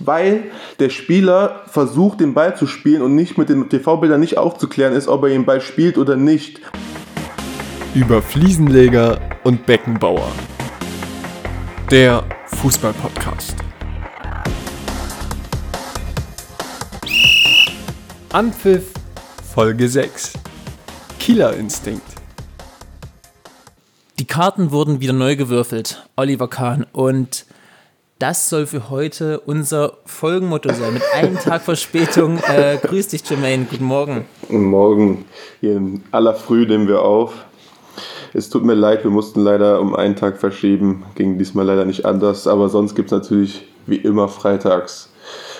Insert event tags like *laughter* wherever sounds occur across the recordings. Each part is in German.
weil der Spieler versucht, den Ball zu spielen und nicht mit den TV-Bildern nicht aufzuklären ist, ob er den Ball spielt oder nicht. Über Fliesenleger und Beckenbauer. Der Fußball-Podcast. Anpfiff Folge 6. Killer Instinkt. Die Karten wurden wieder neu gewürfelt, Oliver Kahn. Und das soll für heute unser Folgenmotto sein. Mit einem *laughs* Tag Verspätung. Äh, grüß dich, Jermaine. Guten Morgen. Guten Morgen. Hier in aller Früh nehmen wir auf. Es tut mir leid, wir mussten leider um einen Tag verschieben. Ging diesmal leider nicht anders. Aber sonst gibt es natürlich wie immer freitags.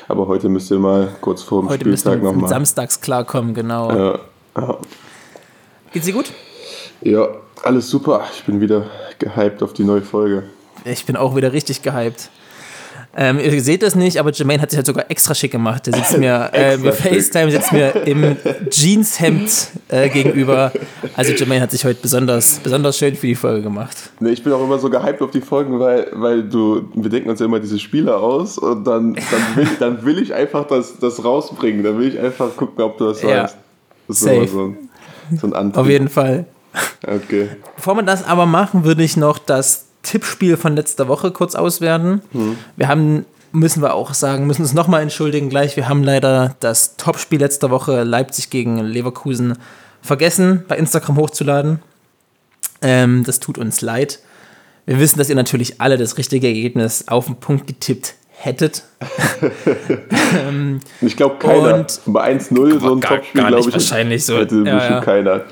Aber heute müsst ihr mal kurz vor dem Heute Spieltag nochmal. samstags klarkommen, genau. Ja, ja. Geht's dir gut? ja, alles super. Ich bin wieder gehypt auf die neue Folge. Ich bin auch wieder richtig gehypt. Ähm, ihr seht das nicht, aber Jermaine hat sich halt sogar extra schick gemacht. Der sitzt mir, *laughs* äh, schick. FaceTime sitzt mir im Jeanshemd äh, gegenüber. Also Jermaine hat sich heute besonders, besonders schön für die Folge gemacht. Nee, ich bin auch immer so gehypt auf die Folgen, weil, weil du, wir denken uns ja immer diese Spiele aus und dann, dann, will, *laughs* dann will ich einfach das, das rausbringen. Dann will ich einfach gucken, ob du das Ja. weißt. Das ist Safe. immer so ein, so ein Antrieb. Auf jeden Fall. Okay. Bevor wir das aber machen, würde ich noch das Tippspiel von letzter Woche kurz auswerten. Wir haben, müssen wir auch sagen, müssen uns nochmal entschuldigen gleich. Wir haben leider das Topspiel letzter Woche Leipzig gegen Leverkusen vergessen, bei Instagram hochzuladen. Ähm, das tut uns leid. Wir wissen, dass ihr natürlich alle das richtige Ergebnis auf den Punkt getippt hättet. *laughs* Ich glaube keiner. Und- Bei 1-0 so ein Topspiel, gar glaube nicht ich. wahrscheinlich so. Hätte Ja, ja. keiner.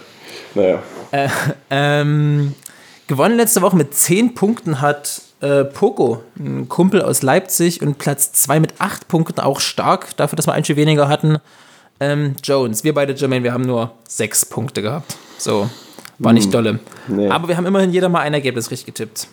Naja. Ähm, gewonnen letzte Woche mit 10 Punkten hat äh, Poco, ein Kumpel aus Leipzig, und Platz 2 mit 8 Punkten, auch stark, dafür, dass wir ein Spiel weniger hatten. Ähm, Jones, wir beide, Jermaine, wir haben nur 6 Punkte gehabt. So, war nicht dolle. nee. Aber wir haben immerhin jeder mal ein Ergebnis richtig getippt.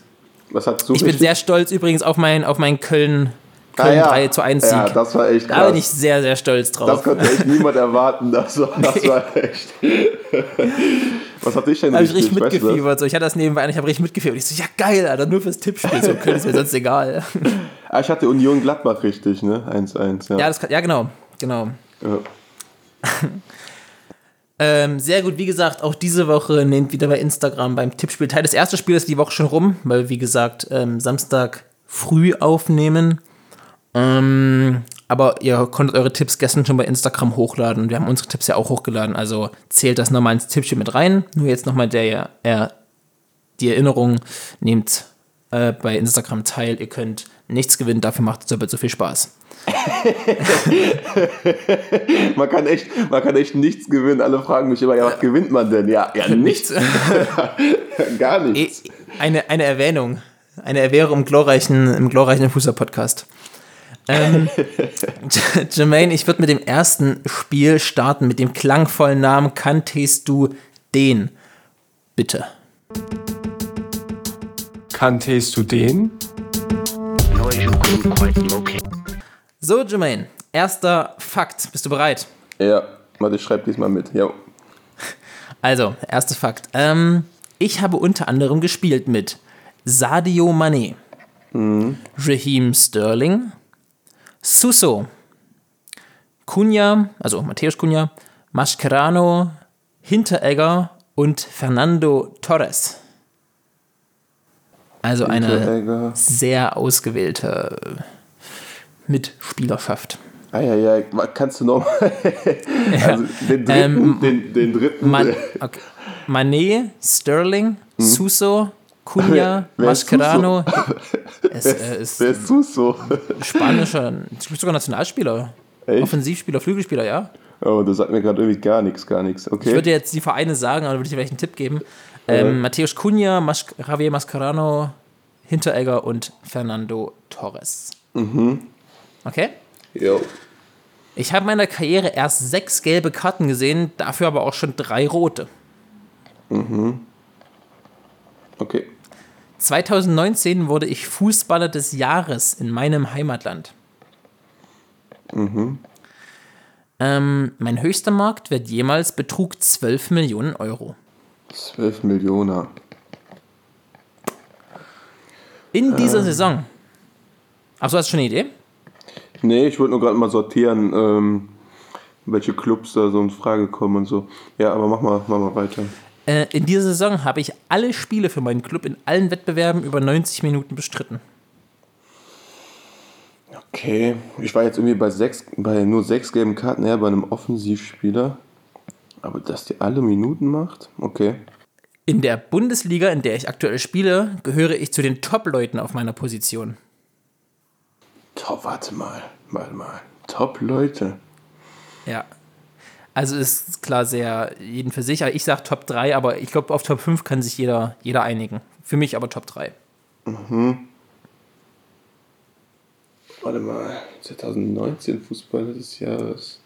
Was hast du Ich bin sehr stolz übrigens auf mein, auf mein Köln, Ah, Köln ja. 3 zu 1 Sieg. Ja, das war echt da krass. bin ich sehr, sehr stolz das drauf. konnte echt niemand erwarten. Das war, das *laughs* war echt. *laughs* Was hat dich denn Da habe ich richtig? mitgefiebert. So, ich hatte das nebenbei und ich habe richtig mitgefiebert. Ich so, ja geil, Alter, nur fürs Tippspiel. So Köln ist mir sonst egal. *laughs* Ah, ich hatte Union Gladbach richtig, ne? 1-1. Ja. Ja, das ja genau, genau. Ja. *laughs* Ähm, sehr gut, wie gesagt, auch diese Woche nehmt wieder bei Instagram beim Tippspiel teil. Das erste Spiel ist die Woche schon rum, weil wir, wie gesagt, ähm, Samstag früh aufnehmen. Ähm, aber ihr konntet eure Tipps gestern schon bei Instagram hochladen. Wir haben unsere Tipps ja auch hochgeladen, also zählt das nochmal ins Tippspiel mit rein. Nur jetzt nochmal der, er, die Erinnerung, nehmt äh, bei Instagram teil. Ihr könnt nichts gewinnen, dafür macht es doppelt so viel Spaß. *laughs* Man kann echt, man kann echt nichts gewinnen. Alle fragen mich immer, ja, was gewinnt man denn? Ja, ja *laughs* nichts. *laughs* Gar nichts. Eh, Eine, eine Erwähnung. Eine Erwähnung im glorreichen, im glorreichen Fußball-Podcast. Ähm, *laughs* Jermaine, ich würde mit dem ersten Spiel starten, mit dem klangvollen Namen Kanntest du den? Bitte. Kanntest du den? So, Jermaine, erster Fakt. Bist du bereit? Ja, warte, ich schreibe diesmal mit. Ja. *laughs* Also, erster Fakt. Ähm, ich habe unter anderem gespielt mit Sadio Mané, Raheem Sterling, Suso, Cunha, also Matthäus Cunha, Mascherano, Hinteregger und Fernando Torres. Also eine sehr ausgewählte Mitspielerschaft. Eieiei, kannst du nochmal? *laughs* also den dritten, Ähm, den, den dritten. Man, okay. Mané, Sterling, Suso, Cunha, Mascherano. *laughs* Es äh, ist Wer ist Suso? spanischer, sogar Nationalspieler. Echt? Offensivspieler, Flügelspieler, ja. Oh, das sagt mir gerade irgendwie gar nichts, gar nichts. Okay. Ich würde jetzt die Vereine sagen, aber würde ich dir vielleicht einen Tipp geben. Ähm, Matthäus Cunha, Mas Javier Mascherano, Hinteregger und Fernando Torres. Okay? Jo. Ich habe in meiner Karriere erst sechs gelbe Karten gesehen, dafür aber auch schon drei rote. Okay. 2019 wurde ich Fußballer des Jahres in meinem Heimatland. Ähm, mein höchster Marktwert jemals betrug 12 Millionen Euro. 12 Millionen. In dieser Saison. Achso, hast du schon eine Idee? Nee, ich wollte nur gerade mal sortieren, ähm, welche Clubs da so in Frage kommen und so. Ja, aber mach mal, mach mal weiter. Äh, in dieser Saison habe ich alle Spiele für meinen Club in allen Wettbewerben über 90 Minuten bestritten. Okay, ich war jetzt irgendwie bei, sechs, bei nur sechs gelben Karten her bei einem Offensivspieler. Aber dass die alle Minuten macht? Okay. In der Bundesliga, in der ich aktuell spiele, gehöre ich zu den Top-Leuten auf meiner Position. Top, warte mal, warte mal. Top-Leute. Ja. Also ist klar sehr jeden für sich. Ich sage Top 3, aber ich glaube, auf Top 5 kann sich jeder, jeder einigen. Für mich aber Top 3. Warte mal, 2019 Fußballer des Jahres.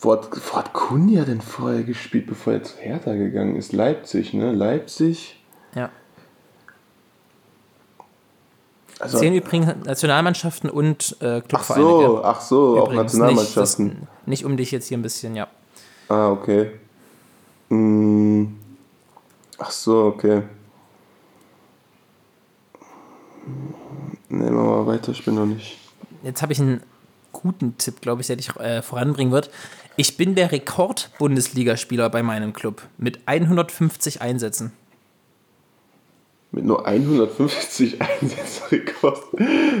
Wo hat, wo hat Kunja denn vorher gespielt, bevor er zu Hertha gegangen ist? Leipzig, ne? Leipzig. Ja. Also, Zählen übrigens Nationalmannschaften und äh, ach Clubvereine. so, gell? ach so, auch Übrigens, Nationalmannschaften. Nicht, das, nicht um dich jetzt hier ein bisschen, ja. Ah, okay. Hm. Ach so, okay. Nehmen wir mal weiter, ich bin noch nicht. Jetzt habe ich einen guten Tipp, glaube ich, der dich äh, voranbringen wird. Ich bin der Rekord-Bundesligaspieler bei meinem Club mit 150 Einsätzen. Mit nur 150 *laughs* Einsätzen.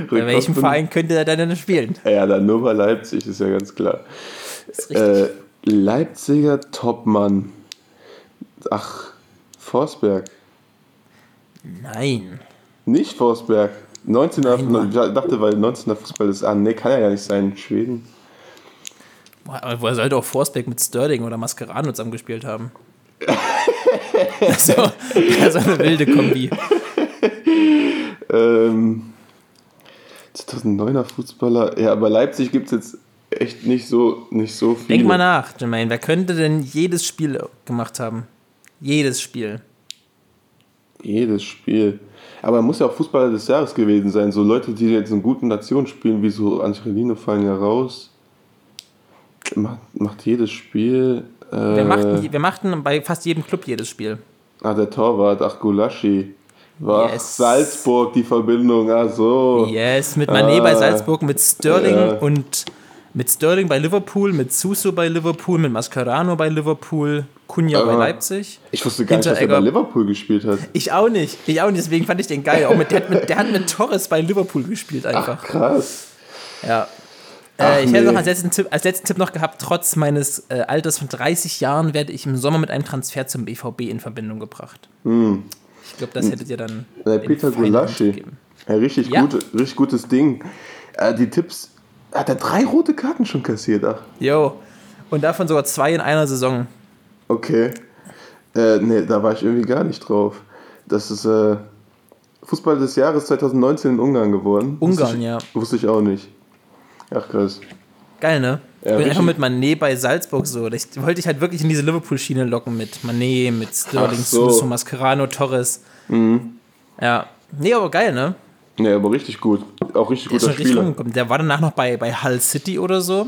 Bei welchem Verein könnte er denn spielen? *laughs* Ja, dann nur bei Leipzig, ist ja ganz klar. Äh, Leipziger Topmann. Ach, Forsberg. Nein. Nicht Forsberg. 19er, Nein, Mann. ich dachte, weil 19er Fußball ist. Ah, nee, kann ja gar nicht sein. Schweden. Woher woher sollte auch Forsberg mit Sterling oder Mascherano zusammengespielt haben? *laughs* *laughs* so, ja, so eine wilde Kombi. Ähm, 2009er Fußballer. Ja, aber Leipzig gibt es jetzt echt nicht so, nicht so viel. Denk mal nach, Jermaine. Wer könnte denn jedes Spiel gemacht haben? Jedes Spiel. Jedes Spiel. Aber er muss ja auch Fußballer des Jahres gewesen sein. So Leute, die jetzt in guten Nationen spielen, wie so Angelino fallen ja raus. Macht, macht jedes Spiel. Äh, Wir, machten, wir machten bei fast jedem Club jedes Spiel. Ah, der Torwart, ach, Gulaschi. War Yes. Salzburg die Verbindung, ach so. Yes, mit Mané bei Ah. Salzburg, mit Sterling Ja. und mit Sterling bei Liverpool, mit Suso bei Liverpool, mit Mascherano bei Liverpool, Kunja bei Ah. Leipzig. Ich wusste gar nicht, dass er bei Liverpool gespielt hat. Ich auch nicht. Ich auch nicht, deswegen fand ich den geil. Auch mit, der, hat mit, der hat mit Torres bei Liverpool gespielt einfach. Krass. Ja. Ach, Äh, ich hätte nee. noch als letzten, Tipp, als letzten Tipp noch gehabt, trotz meines äh, Alters von 30 Jahren werde ich im Sommer mit einem Transfer zum BVB in Verbindung gebracht. Ich glaube, das hättet ihr dann. Der den Peter Gulaschi. Ja, richtig, Ja. Gut, richtig gutes Ding. Äh, die Tipps. Hat er drei rote Karten schon kassiert? Ach, Jo. Und davon sogar zwei in einer Saison. okay. Äh, nee, da war ich irgendwie gar nicht drauf. Das ist äh, Fußball des Jahres 2019 in Ungarn geworden. Ungarn, wusste ich, ja. Wusste ich auch nicht. Ach krass. Geil, ne? Ja, ich bin einfach mit Mané bei Salzburg so. Ich wollte ich halt wirklich in diese Liverpool-Schiene locken mit Mané, mit Sterling, so. Mhm. Suso, Mascherano, Torres. Ja. Nee, aber geil, ne? Nee, aber richtig gut. Auch richtig guter richtig Spieler. Der war danach noch bei, bei Hull City oder so.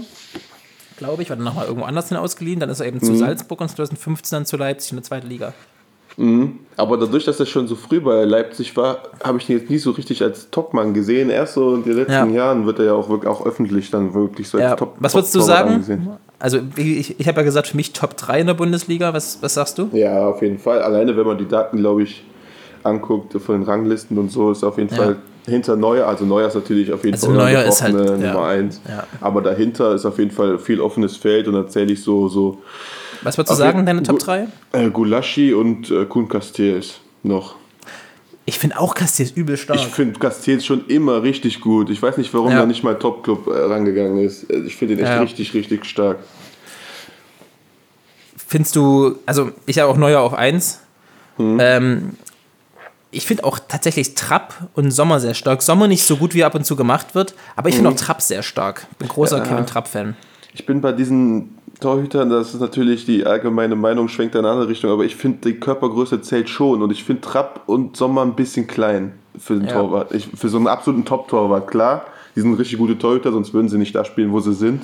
Glaube ich, war dann nochmal irgendwo anders hin ausgeliehen. Dann ist er eben Mhm. zu Salzburg und 2015 dann zu Leipzig in der zweiten Liga. Aber dadurch, dass er schon so früh bei Leipzig war, habe ich ihn jetzt nie so richtig als Topmann gesehen. Erst so in den letzten Ja. Jahren wird er ja auch, wirklich, auch öffentlich dann wirklich so Ja. als Top Was würdest du sagen? angesehen. Also, ich, ich habe ja gesagt, für mich Top 3 in der Bundesliga. Was, was sagst du? Ja, auf jeden Fall. Alleine, wenn man die Daten, glaube ich, anguckt von den Ranglisten und so, ist auf jeden Ja. Fall hinter Neuer, also Neuer ist natürlich auf jeden Also Fall Neuer ist halt- ja. Nummer 1. Ja. Aber dahinter ist auf jeden Fall viel offenes Feld und da zähle ich so, so Was würdest du Auf sagen, deine Top Gu- 3? äh, Gulaschi und äh, Kuhn Castells noch. Ich finde auch Castells übel stark. Ich finde Castells schon immer richtig gut. Ich weiß nicht, warum Ja. er nicht mal Top-Club äh, rangegangen ist. Äh, Ich finde ihn echt Ja. richtig, richtig stark. Findest du, also ich habe auch Neuer auf 1. Hm. Ähm, ich finde auch tatsächlich Trapp und Sommer sehr stark. Sommer nicht so gut, wie er ab und zu gemacht wird, aber ich Hm. finde auch Trapp sehr stark. Bin großer Kevin Trapp-Fan. Ich bin bei diesen Torhütern, das ist natürlich die allgemeine Meinung, schwenkt in eine andere Richtung, aber ich finde, die Körpergröße zählt schon und ich finde Trapp und Sommer ein bisschen klein für den Ja. Torwart. Ich, für so einen absoluten Top-Torwart, klar, die sind richtig gute Torhüter, sonst würden sie nicht da spielen, wo sie sind.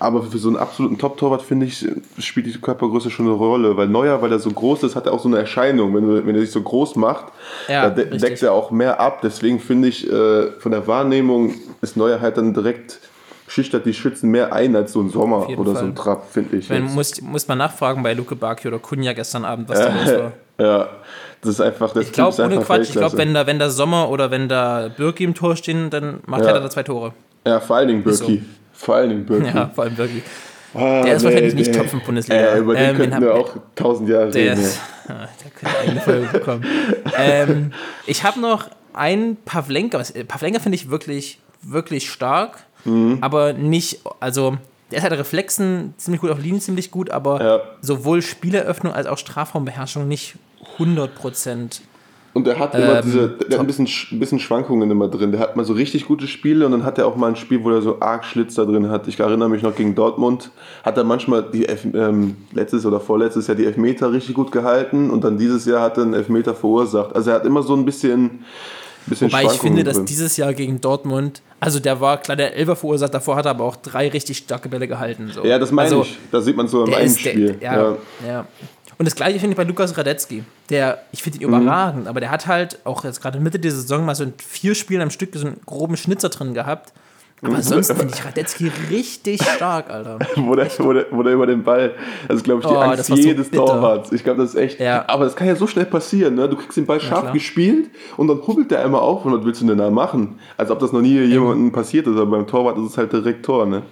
Aber für so einen absoluten Top-Torwart, finde ich, spielt die Körpergröße schon eine Rolle. Weil Neuer, weil er so groß ist, hat er auch so eine Erscheinung. Wenn, wenn er sich so groß macht, Ja, da de richtig. deckt er auch mehr ab. Deswegen finde ich, äh, von der Wahrnehmung ist Neuer halt dann direkt, schüchtert die Schützen mehr ein als so ein Sommer oder so Fall. ein Trapp, finde ich. Jetzt. muss, muss man nachfragen bei Luke Bacchio oder Kunja gestern Abend, was da los war. *laughs* Ja, das ist einfach, das Ich glaube, ohne Quatsch, ich glaube, Weltklasse. wenn da, wenn da Sommer oder wenn da Birki im Tor stehen, dann macht Ja. er da zwei Tore. Ja, vor allen Dingen Birki. Vor allen Dingen Birki. Ja, vor allem Birki. Ah, Der ist nee, wahrscheinlich nicht nee. Top 5 Bundesliga. Äh, über den Ähm, könnten wir auch tausend Jahre Der, reden. ist, ja, der könnte eine Folge bekommen. *laughs* ähm, ich habe noch einen Pavlenka. Pavlenka finde ich wirklich, wirklich stark, Mhm. aber nicht, also der ist halt Reflexen ziemlich gut, auf Linien ziemlich gut, aber Ja. sowohl Spieleröffnung als auch Strafraumbeherrschung nicht 100 Prozent. Und er hat immer Ähm, diese, der hat ein bisschen, Sch- ein bisschen Schwankungen immer drin. Der hat mal so richtig gute Spiele und dann hat er auch mal ein Spiel, wo er so arg Schlitzer drin hat. Ich erinnere mich noch gegen Dortmund, hat er manchmal die Elf, ähm, letztes oder vorletztes Jahr die Elfmeter richtig gut gehalten und dann dieses Jahr hat er einen Elfmeter verursacht. Also er hat immer so ein bisschen, bisschen Wobei ich finde, dass dieses Jahr gegen Dortmund, also der war klar der Elfer verursacht, davor hat er aber auch drei richtig starke Bälle gehalten. So. ja, das meine also, ich. Da sieht man so im einen ist, der, Spiel. ja, ja. ja. Und das gleiche finde ich bei Lukas Radetzky. Der, ich finde ihn Mhm. überragend, aber der hat halt auch jetzt gerade Mitte der Saison mal so in vier Spielen am Stück so einen groben Schnitzer drin gehabt. Aber sonst finde ich Radetzky richtig stark, Alter. *laughs* wo, der, wo, der, wo der über den Ball, das ist glaube ich die Oh, Angst so jedes bitter. Torwarts. Ich glaube, das ist echt, Ja. aber das kann ja so schnell passieren, ne? du kriegst den Ball scharf gespielt und dann hubbelt der einmal auf und was willst du denn da machen? Als ob das noch nie jemandem passiert ist, aber beim Torwart ist es halt direkt Tor. Ne?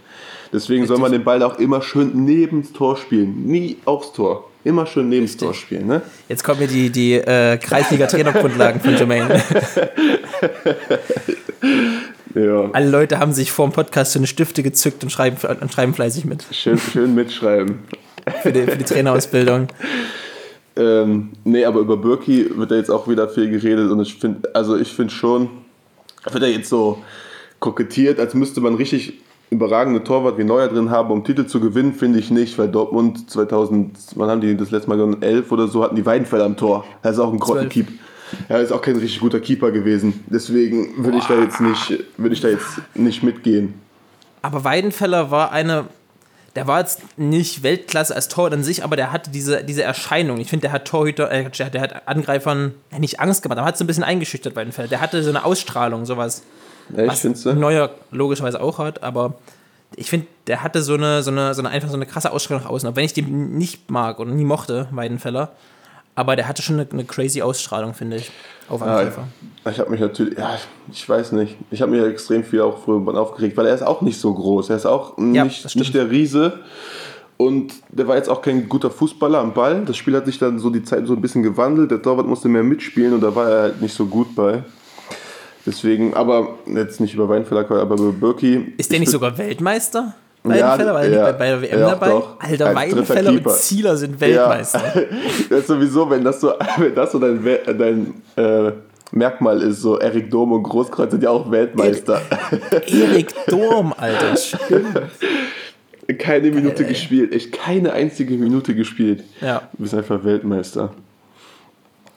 Deswegen soll man den Ball auch immer schön neben das Tor spielen, nie aufs Tor. Immer schön neben das Tor spielen. Ne? Jetzt kommen mir die, die äh, Kreisliga-Trainergrundlagen von Jermaine. *laughs* Ja. Alle Leute haben sich vor dem Podcast so eine Stifte gezückt und schreiben, und schreiben fleißig mit Schön, schön mitschreiben. für die, für die Trainerausbildung. Ähm, nee, aber über Birki wird ja jetzt auch wieder viel geredet und ich finde, also ich finde schon, wird er jetzt so kokettiert, als müsste man richtig überragende Torwart wie Neuer drin haben, um Titel zu gewinnen, finde ich nicht, weil Dortmund 2000, wann haben die das letzte Mal gewonnen? 11 oder so, hatten die Weidenfeller am Tor. Er ist auch ein Grottenkeep. Er ist auch kein richtig guter Keeper gewesen. Deswegen würde ich da jetzt nicht, würde ich da jetzt nicht mitgehen. Aber Weidenfeller war eine. Der war jetzt nicht Weltklasse als Torhüter an sich, aber der hatte diese, diese Erscheinung. Ich finde, der hat Torhüter, äh, der hat Angreifern ja, nicht Angst gemacht, aber hat so ein bisschen eingeschüchtert, Weidenfeller. Der hatte so eine Ausstrahlung, sowas. Echt, was findest du? Neuer logischerweise auch hat, aber ich finde, der hatte so eine, so, eine, so eine einfach so eine krasse Ausstrahlung nach außen. Auch wenn ich den nicht mag und nie mochte, Weidenfeller. Aber der hatte schon eine, eine crazy Ausstrahlung, finde ich, auf Angreifer. ich habe mich natürlich, ja, ich weiß nicht. Ich habe mich extrem viel auch früher aufgeregt, weil er ist auch nicht so groß. Er ist auch Ja, nicht, nicht der Riese. Und der war jetzt auch kein guter Fußballer am Ball. Das Spiel hat sich dann so die Zeit so ein bisschen gewandelt. Der Torwart musste mehr mitspielen und da war er halt nicht so gut bei. Deswegen, aber jetzt nicht über Weinfeller, aber über Birki. Ist der ich nicht sogar Weltmeister? Ja, Weidenfeller? War der ja, nicht bei, bei der WM ja, dabei? doch. Alter, Als Weidenfeller und. Zieler sind Weltmeister. Ja. *laughs* Das ist sowieso, wenn das so, *laughs* wenn das so dein, dein äh, Merkmal ist, so Erik Dom und Großkreuz sind ja auch Weltmeister. Erik Durm, Alter. *laughs* Stimmt. Keine Minute gespielt, echt keine einzige Minute gespielt. Ja. Du bist einfach Weltmeister.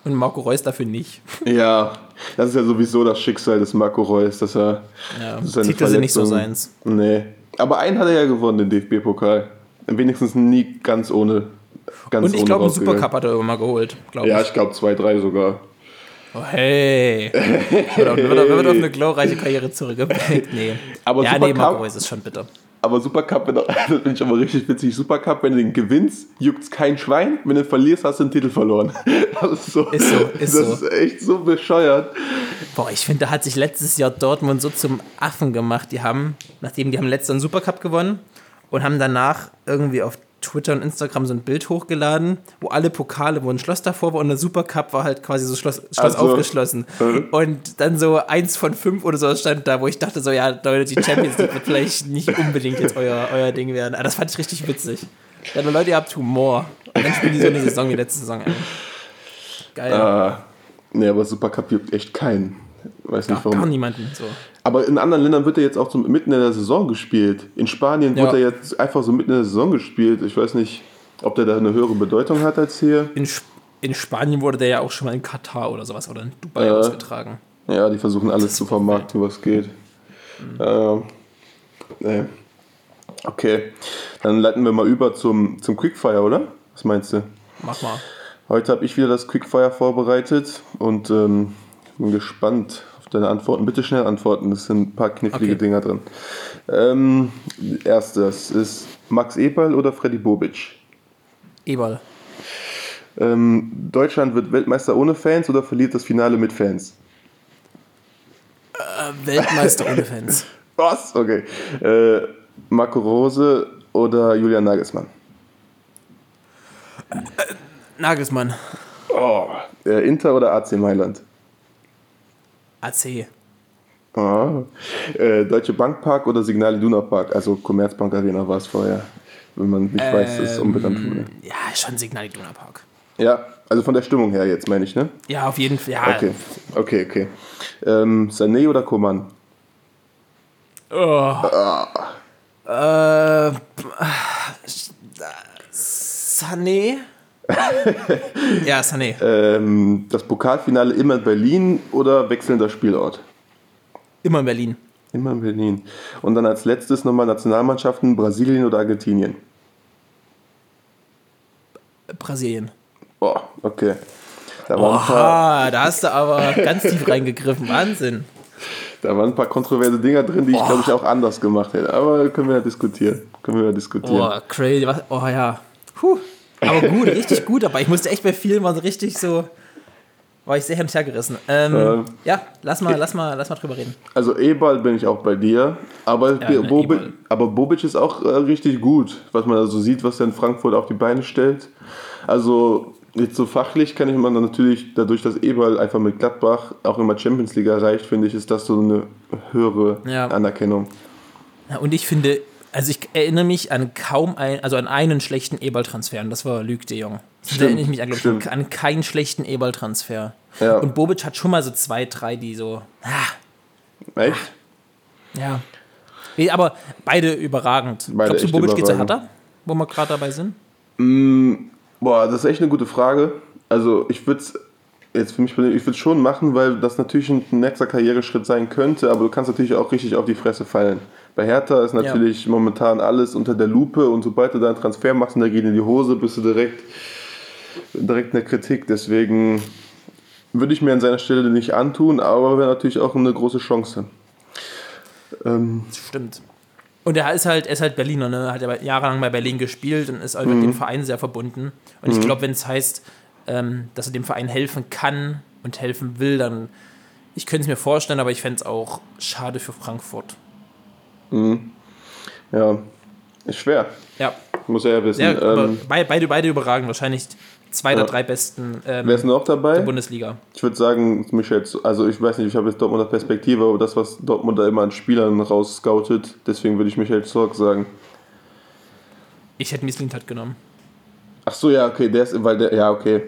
Und Marco Reus dafür nicht. Ja, das ist ja sowieso das Schicksal des Marco Reus, dass er. Ja, seine Titel sind nicht so seins. Nee. Aber einen hat er ja gewonnen, den DFB-Pokal. Wenigstens nie ganz ohne. Ganz Und ich glaube, einen. Supercup hat er immer mal geholt. Ja, ich. ich glaube zwei, drei sogar. Oh, hey. Auf, wird auf, wird auf eine glorreiche Karriere zurückgeblickt. *laughs* Nee. Aber ja, nee, Supercup- Marco Reus ist schon bitter. Aber Supercup, wenn, *laughs* das finde ich aber richtig witzig. Supercup, wenn du den gewinnst, juckt's kein Schwein. Wenn du verlierst, hast du den Titel verloren. *laughs* Das ist so. Ist so, ist das so. ist echt so bescheuert. Boah, ich finde, da hat sich letztes Jahr Dortmund so zum Affen gemacht. Die haben, nachdem die haben letztes Jahr einen Supercup gewonnen und haben danach irgendwie auf Twitter und Instagram so ein Bild hochgeladen, wo alle Pokale, wo ein Schloss davor war und der Supercup war halt quasi so Schloss, Schloss Also, aufgeschlossen. mhm. Und dann so eins von fünf oder so stand da, wo ich dachte so, ja, Leute, die Champions League wird vielleicht nicht unbedingt jetzt euer, euer Ding werden. Aber das fand ich richtig witzig. Ja, Leute, ihr habt Humor. Und dann spielen die so eine Saison wie letzte Saison. Ey. Geil. Ah, nee, aber Supercup juckt echt keinen. Weiß nicht Gar, warum. gar niemanden so. Aber in anderen Ländern wird er jetzt auch so mitten in der Saison gespielt. In Spanien Ja. wird er jetzt einfach so mitten in der Saison gespielt. Ich weiß nicht, ob der da eine höhere Bedeutung hat als hier. In, Sp in Spanien wurde der ja auch schon mal in Katar oder sowas oder in Dubai Äh. ausgetragen. Ja, die versuchen alles zu vermarkten, was geht. Ähm, nee. Okay, dann leiten wir mal über zum, zum Quickfire, oder? Was meinst du? Mach mal. Heute habe ich wieder das Quickfire vorbereitet und ähm, bin gespannt auf deine Antworten. Bitte schnell antworten, es sind ein paar knifflige Okay. Dinger drin. Ähm, erstes ist Max Eberl oder Freddy Bobic? Eberl. Ähm, Deutschland wird Weltmeister ohne Fans oder verliert das Finale mit Fans? Äh, Weltmeister ohne Fans. *laughs* Was? Okay. Äh, Marco Rose oder Julian Nagelsmann? Nagelsmann. Oh, äh, Inter oder AC Mailand? AC. Ah. Äh, Deutsche Bank Park oder Signal Iduna Park? Also Commerzbank Arena war es vorher, wenn man nicht weiß, dass es umbenannt wurde. Ja, schon Signal Iduna Park. Ja, also von der Stimmung her jetzt, meine ich, ne? Ja, auf jeden Fall. Ja, Okay, okay, okay. Ähm, Sané oder Coman? Oh. Äh, Sané? *laughs* ja, Sané. Ähm, das Pokalfinale immer in Berlin oder wechselnder Spielort? Immer in Berlin. Immer in Berlin. Und dann als letztes nochmal Nationalmannschaften Brasilien oder Argentinien? Brasilien. Boah, okay. Da waren, Oha, da hast du aber ganz tief reingegriffen. Wahnsinn. da waren ein paar kontroverse Dinger drin, die ich glaube ich auch anders gemacht hätte. Aber können wir ja diskutieren. Können wir ja diskutieren. Oh, crazy. Was? Oh ja. Puh. Aber gut, richtig gut. Aber ich musste echt bei vielen mal so richtig so. War ich sehr hin und her gerissen. Ähm, Ähm. ja, lass mal, lass mal, lass mal drüber reden. Also Ebal bin ich auch bei dir, aber, Ja, ne, Bobic, aber Bobic ist auch äh, richtig gut, was man also sieht, was er in Frankfurt auf die Beine stellt. Also jetzt so fachlich kann ich man dann natürlich, dadurch, dass Eberl einfach mit Gladbach auch immer Champions League erreicht, finde ich, ist das so eine höhere Ja. Anerkennung. Ja, und ich finde, also ich erinnere mich an kaum ein, also an einen schlechten Eberl-Transfer und das war Luc de Jong. Da Stimmt, erinnere ich mich an, ich, an keinen schlechten Eberl-Transfer. Ja. Und Bobic hat schon mal so zwei, drei, die so, ah, Echt? ja. Nee, Aber beide überragend. Beide Glaubst du, Bobic geht zu überragend. Hertha? Wo wir gerade dabei sind? Boah, das ist echt eine gute Frage. Also ich würde es jetzt für mich persönlich, ich würde es schon machen, weil das natürlich ein nächster Karriereschritt sein könnte, aber du kannst natürlich auch richtig auf die Fresse fallen. Bei Hertha ist natürlich momentan alles unter der Lupe und sobald du da einen Transfer machst und der geht in die Hose, bist du direkt, direkt in der Kritik. Deswegen würde ich mir an seiner Stelle nicht antun, aber wäre natürlich auch eine große Chance. Ähm, Stimmt. Und er ist halt, er ist halt Berliner, ne? Hat ja jahrelang bei Berlin gespielt und ist halt Mhm. mit dem Verein sehr verbunden. Und ich glaube, wenn es heißt, ähm, dass er dem Verein helfen kann und helfen will, dann. Ich könnte es mir vorstellen, aber ich fände es auch schade für Frankfurt. Ja, ist schwer, Ja, muss er ja wissen. ja ähm, bei- beide, beide überragend. Wahrscheinlich zwei Ja. der drei besten ähm, wer ist noch dabei? der Bundesliga. Ich würde sagen, Michel, also ich weiß nicht, ich habe jetzt Dortmunder Perspektive, aber das, was Dortmund da immer an Spielern rausscoutet, deswegen würde ich Michael Zorg sagen. Ich hätte Mislintat genommen. Ach so, ja, okay, der ist, weil der, ja, okay.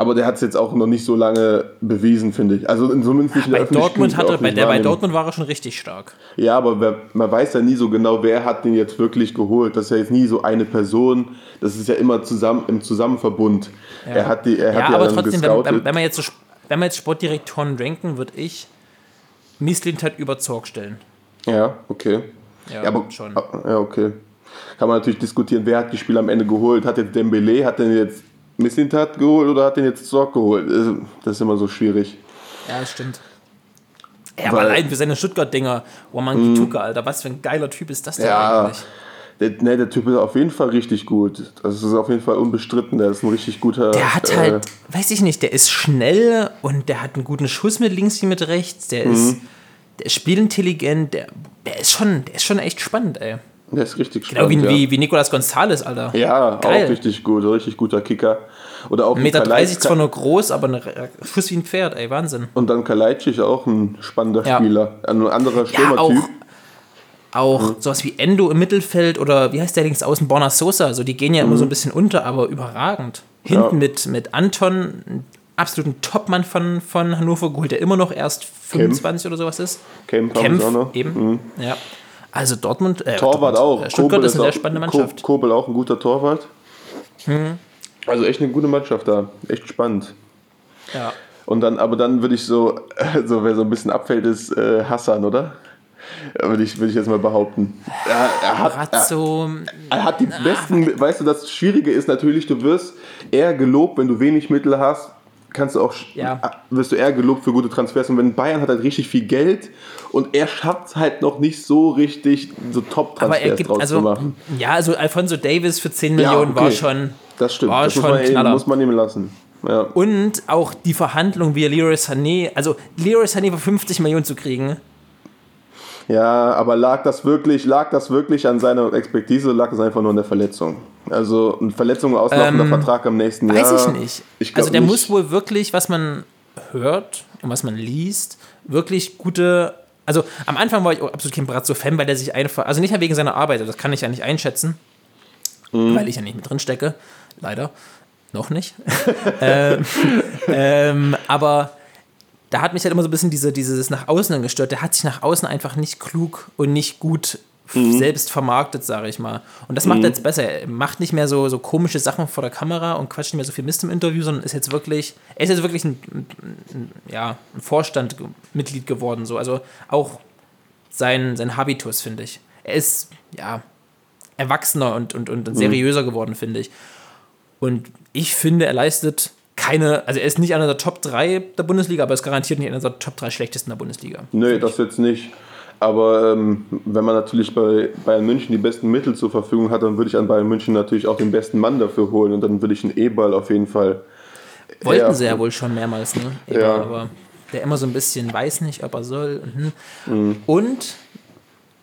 Aber der hat es jetzt auch noch nicht so lange bewiesen, finde ich. Also zumindest nicht in Bei Dortmund hat er, bei, der, bei. Dortmund war er schon richtig stark. Ja, aber wer, man weiß ja nie so genau, wer hat den jetzt wirklich geholt. Das ist ja jetzt nie so eine Person. Das ist ja immer zusammen im Zusammenverbund. Er hat die, er hat Ja, aber trotzdem, wenn, wenn, wenn, wir jetzt so, wenn wir jetzt Sportdirektoren ranken, würde ich Mislintat über Zorg stellen. Ja, okay. Ja, Ja, aber schon. Ja, okay. Kann man natürlich diskutieren, wer hat die Spieler am Ende geholt? Hat jetzt Dembele, hat den jetzt Mislintat geholt oder hat den jetzt Zorg geholt? Also, Das ist immer so schwierig. Ja, das stimmt. Ja, aber allein für seine Stuttgart-Dinger. Oh man, Kituka, Alter, was für ein geiler Typ ist das denn Ja, eigentlich? der, ne, der Typ ist auf jeden Fall richtig gut. Das ist auf jeden Fall unbestritten. Der ist ein richtig guter. Der hat äh, halt, weiß ich nicht, der ist schnell und der hat einen guten Schuss mit links wie mit rechts. Der ist, Mhm. der ist spielintelligent, der, der ist schon, der ist schon echt spannend, ey. Der ist richtig Genau wie, spannend. wie, wie Nicolas Gonzalez, Alter. ja, ja Geil. auch richtig gut. Richtig guter Kicker. Oder auch 1,30 Meter zwar nur groß, aber ein Schuss wie ein Pferd, ey, Wahnsinn. Und dann Kalajdzic auch ein spannender Ja. Spieler. Ein anderer Ja, Stürmertyp. auch, auch Mhm. sowas wie Endo im Mittelfeld oder wie heißt der links außen, Borna Sosa, so die gehen ja immer so ein bisschen unter, aber überragend. Hinten Mhm. Ja. mit, mit Anton, absoluten Topmann von, von Hannover geholt, der immer noch erst 25 oder sowas ist. Auch noch. eben. Ja. Also Dortmund, äh, Torwart Dortmund, auch. Stuttgart Kobel ist eine sehr spannende Mannschaft. Kobel auch ein guter Torwart. Hm. Also echt eine gute Mannschaft da. Echt spannend. Ja. Und dann, aber dann würde ich so, *laughs* so wer so ein bisschen abfällt, ist äh, Hassan, oder? Würde ich, würde ich jetzt mal behaupten. Er, er hat, er, Brazzo, er hat die besten, weißt du, das Schwierige ist natürlich, du wirst eher gelobt, wenn du wenig Mittel hast, kannst du auch, Ja. wirst du eher gelobt für gute Transfers. Und wenn Bayern hat halt richtig viel Geld und er schafft es halt noch nicht so richtig, so er Top-Transfers gibt, draus zu also, machen. ja, also Alfonso Davis für 10 Ja, Millionen war okay. schon, Das stimmt, war das muss schon man, ihm, Knaller. muss man ihm lassen. Ja. Und auch die Verhandlung via Leroy Sané, also Leroy Sané für 50 Millionen zu kriegen, Ja, aber lag das wirklich, lag das wirklich an seiner Expertise, lag es einfach nur an der Verletzung? Also eine Verletzung auslaufender Ähm, Vertrag am nächsten weiß Jahr. ich nicht. Ich also der nicht. muss wohl wirklich, was man hört und was man liest, wirklich gute. Also am Anfang war ich absolut kein Brazzo-Fan, weil der sich einfach, also nicht wegen seiner Arbeit, das kann ich ja nicht einschätzen, Mhm. weil ich ja nicht mit drin stecke, leider, noch nicht. *laughs* ähm, ähm, aber da hat mich halt immer so ein bisschen diese, dieses nach außen gestört. Der hat sich nach außen einfach nicht klug und nicht gut Mhm. selbst vermarktet, sage ich mal. Und das macht er jetzt besser. Er macht nicht mehr so, so komische Sachen vor der Kamera und quatscht nicht mehr so viel Mist im Interview, sondern ist jetzt wirklich, er ist jetzt wirklich ein, ein, ein, ja, ein Vorstandmitglied geworden. So. Also auch sein, sein Habitus, finde ich. Er ist, ja, erwachsener und, und, und seriöser geworden, finde ich. Und ich finde, er leistet keine, also er ist nicht einer der Top 3 der Bundesliga, aber er ist garantiert nicht einer der Top 3 schlechtesten der Bundesliga. Nee, das jetzt nicht. Aber ähm, wenn man natürlich bei Bayern München die besten Mittel zur Verfügung hat, dann würde ich an Bayern München natürlich auch den besten Mann dafür holen und dann würde ich einen E-Ball auf jeden Fall. Wollten eher- sie ja wohl schon mehrmals, ne? Eber, Ja. Aber der immer so ein bisschen weiß nicht, ob er soll. Und, hm. Mhm. und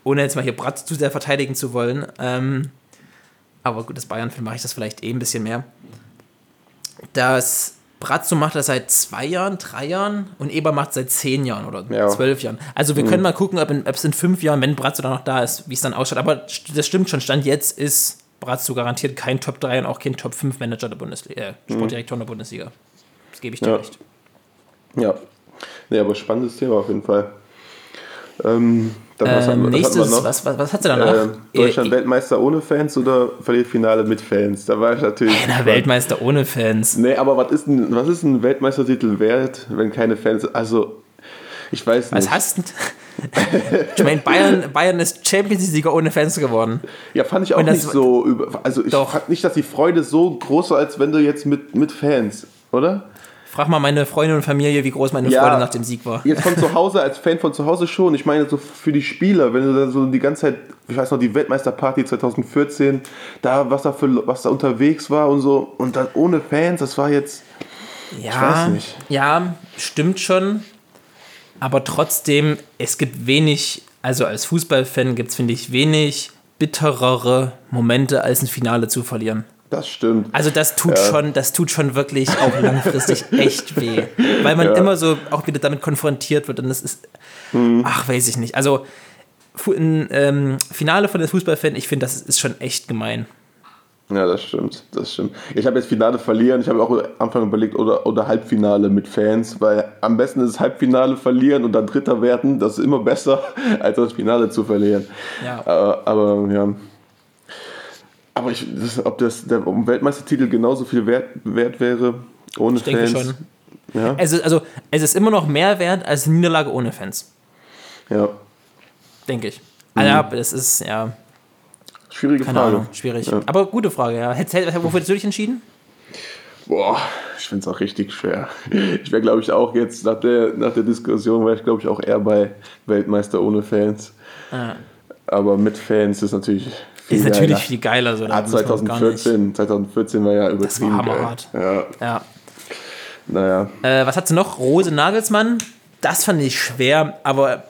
ohne jetzt mal hier Bratz zu sehr verteidigen zu wollen, ähm, aber gut, das Bayern-Film mache ich das vielleicht eh ein bisschen mehr. Das Bratzo macht das seit zwei Jahren, drei Jahren und Eber macht seit zehn Jahren oder Ja. Mhm. zwölf Jahren. Also wir können mal gucken, ob, es in fünf Jahren, wenn Bratzo dann noch da ist, wie es dann ausschaut. Aber das stimmt schon, Stand jetzt ist Bratzo garantiert kein Top 3 und auch kein Top 5 Manager der Bundesliga, äh, Sportdirektor der Bundesliga. Das gebe ich dir Ja. recht. Ja. Nee, aber spannendes Thema auf jeden Fall. Ähm, dann was, Ähm, hat, was nächstes, was, was, was hat sie danach? Ähm, Deutschland Äh, Weltmeister ohne Fans oder verliert Finale mit Fans? Da war ich natürlich. einer Weltmeister ohne Fans. Nee, aber was ist, ein, was ist ein Weltmeistertitel wert, wenn keine Fans. Also, ich weiß nicht. Was hast du? ich meine, Bayern, Bayern ist Champions League-Sieger ohne Fans geworden. Ja, fand ich auch nicht so. Über, also, ich Doch. fand nicht, dass die Freude so groß war, als wenn du jetzt mit, mit Fans, oder? Frag mal meine Freunde und Familie, wie groß meine Ja. Freude nach dem Sieg war. Jetzt von zu Hause, als Fan von zu Hause schon. Ich meine, so für die Spieler, wenn du da so die ganze Zeit, ich weiß noch, die Weltmeisterparty 2014, da, was da für, was da unterwegs war und so, und dann ohne Fans, das war jetzt, Ja, weiß nicht. ja, stimmt schon. Aber trotzdem, es gibt wenig, also als Fußballfan gibt es, finde ich, wenig bitterere Momente, als ein Finale zu verlieren. Das stimmt. Also das tut schon, das tut schon wirklich auch langfristig *laughs* echt weh. Weil man Ja. immer so auch wieder damit konfrontiert wird und das ist, ach, weiß ich nicht. Also ein ähm, Finale von der Fußballfan, ich finde, das ist schon echt gemein. Ja, das stimmt, das stimmt. Ich habe jetzt Finale verlieren, ich habe auch am Anfang überlegt, oder, oder Halbfinale mit Fans, weil am besten ist es Halbfinale verlieren und dann Dritter werden, das ist immer besser, *laughs* als das Finale zu verlieren. Ja. Aber, aber ja. Aber ich, das, ob das der Weltmeistertitel genauso viel wert, wert wäre ohne Ich denke Fans. schon. Ja, Also, also es ist immer noch mehr wert als eine Niederlage ohne Fans, ja. denke ich. Also, ja, das ist, ja, Schwierige keine Frage. Ahnung, schwierig. Ja. Aber gute Frage, ja. Wofür hättest du dich entschieden? Boah, ich finde es auch richtig schwer. Ich wäre, glaube ich, auch jetzt nach der, nach der Diskussion, wäre ich, glaube ich, auch eher bei Weltmeister ohne Fans. Aber mit Fans ist natürlich viel Ist natürlich geiler. viel geiler. So, Ah, muss man gar nicht- 2014, 2014 war ja übertrieben hammerhart. geil. Ja, Ja. naja. Äh, was hat sie noch? Rose Nagelsmann. Das fand ich schwer, aber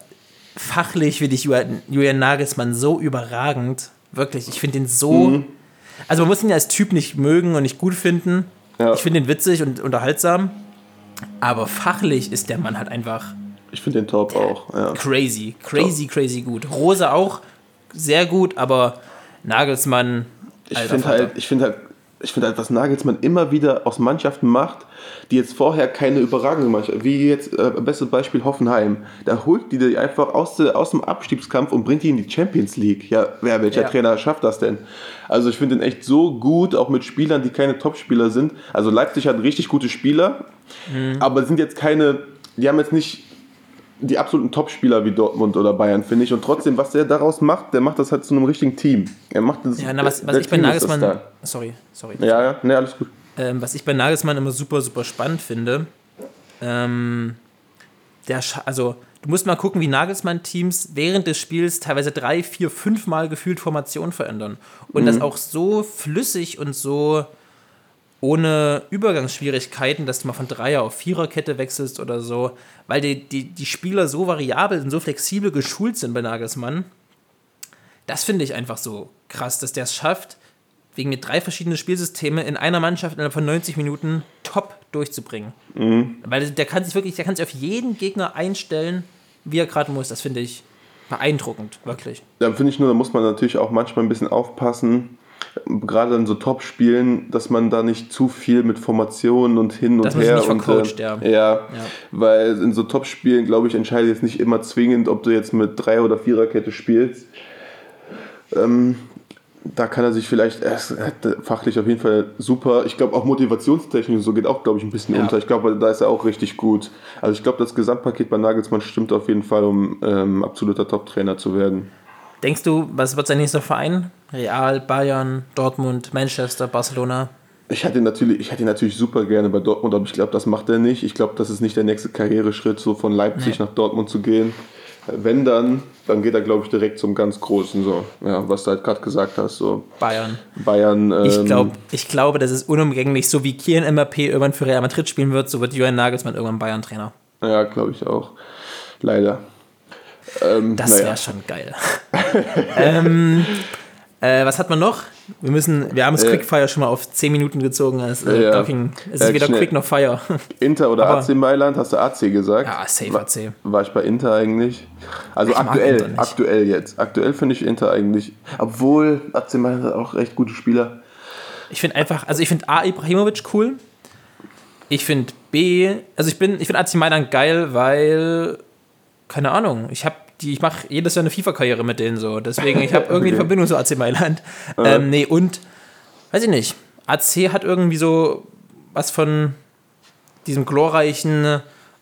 fachlich finde ich Julian Nagelsmann so überragend. Wirklich, ich finde ihn so. Mhm. Also, man muss ihn ja als Typ nicht mögen und nicht gut finden. Ja. Ich finde ihn witzig und unterhaltsam. Aber fachlich ist der Mann halt einfach Ich finde den top auch. Ja. crazy. Crazy, crazy gut. Rose auch sehr gut, aber Nagelsmann. Ich finde halt, ich finde halt, ich finde halt, was Nagelsmann immer wieder aus Mannschaften macht, die jetzt vorher keine überragende Mannschaft, wie jetzt äh, bestes Beispiel Hoffenheim, da holt die die einfach aus, aus dem Abstiegskampf und bringt die in die Champions League. Ja, wer, welcher Ja. Trainer schafft das denn? Also ich finde den echt so gut, auch mit Spielern, die keine Topspieler sind. Also Leipzig hat richtig gute Spieler, Mhm. aber sind jetzt keine, die haben jetzt nicht die absoluten Topspieler wie Dortmund oder Bayern, finde ich. Und trotzdem, was der daraus macht, der macht das halt zu einem richtigen Team. Er macht das. Ja, na, was, was ich bei Team das Nagelsmann. Sorry, sorry. Ja, ja, ne, alles gut. Ähm, was ich bei Nagelsmann immer super, super spannend finde, ähm, der, also du musst mal gucken, wie Nagelsmann-Teams während des Spiels teilweise drei, vier, fünf Mal gefühlt Formation verändern. Und das auch so flüssig und so ohne Übergangsschwierigkeiten, dass du mal von Dreier auf Viererkette wechselst oder so, weil die, die, die Spieler so variabel und so flexibel geschult sind bei Nagelsmann. Das finde ich einfach so krass, dass der es schafft, wegen mit drei verschiedenen Spielsystemen in einer Mannschaft innerhalb von 90 Minuten top durchzubringen. Weil der kann sich wirklich, der kann sich auf jeden Gegner einstellen, wie er gerade muss. Das finde ich beeindruckend, wirklich. Da finde ich nur, da muss man natürlich auch manchmal ein bisschen aufpassen, gerade in so Top-Spielen, dass man da nicht zu viel mit Formationen und hin Dass und her nicht und vercoacht, äh, ja. ja, weil in so Top-Spielen, glaube ich, entscheidet jetzt nicht immer zwingend, ob du jetzt mit Drei- oder Viererkette spielst. Ähm, da kann er sich vielleicht, er ist fachlich auf jeden Fall super. Ich glaube auch motivationstechnisch und so geht auch, glaube ich, ein bisschen Ja. unter. Ich glaube, da ist er auch richtig gut. Also ich glaube, das Gesamtpaket bei Nagelsmann stimmt auf jeden Fall, um ähm, absoluter Top-Trainer zu werden. Denkst du, was wird sein nächster Verein? Real, Bayern, Dortmund, Manchester, Barcelona? Ich hätte ihn natürlich, ich hätte natürlich super gerne bei Dortmund, aber ich glaube, das macht er nicht. Ich glaube, das ist nicht der nächste Karriereschritt, so von Leipzig Nee. nach Dortmund zu gehen. Wenn dann, dann geht er, glaube ich, direkt zum ganz Großen, so, ja, was du halt gerade gesagt hast, so Bayern. Bayern. Ähm, Ich, glaub, ich glaube, das ist unumgänglich. So wie Kian Mbappé irgendwann für Real Madrid spielen wird, so wird Julian Nagelsmann irgendwann Bayern-Trainer. Ja, glaube ich auch. Leider. Ähm, Das naja. wäre schon geil. *laughs* ähm, äh, was hat man noch? Wir müssen, wir haben das Äh, Quickfire schon mal auf 10 Minuten gezogen. Es, äh, ja. talking, es ist Äh, weder schnell. Quick noch Fire. Inter oder Aber- AC Mailand? Hast du AC gesagt? Ja, safe War- AC. War ich bei Inter eigentlich? Also Ich aktuell, aktuell jetzt. Aktuell finde ich Inter eigentlich, obwohl AC Mailand hat auch recht gute Spieler. Ich finde einfach, also ich finde A. Ibrahimovic cool. Ich finde B. Also ich bin, ich finde AC Mailand geil, weil, keine Ahnung, ich habe die, ich mache jedes Jahr eine FIFA-Karriere mit denen so. Deswegen, ich habe *laughs* irgendwie eine Okay. Verbindung zu AC Mailand. Ähm, nee, und, weiß ich nicht, AC hat irgendwie so was von diesem glorreichen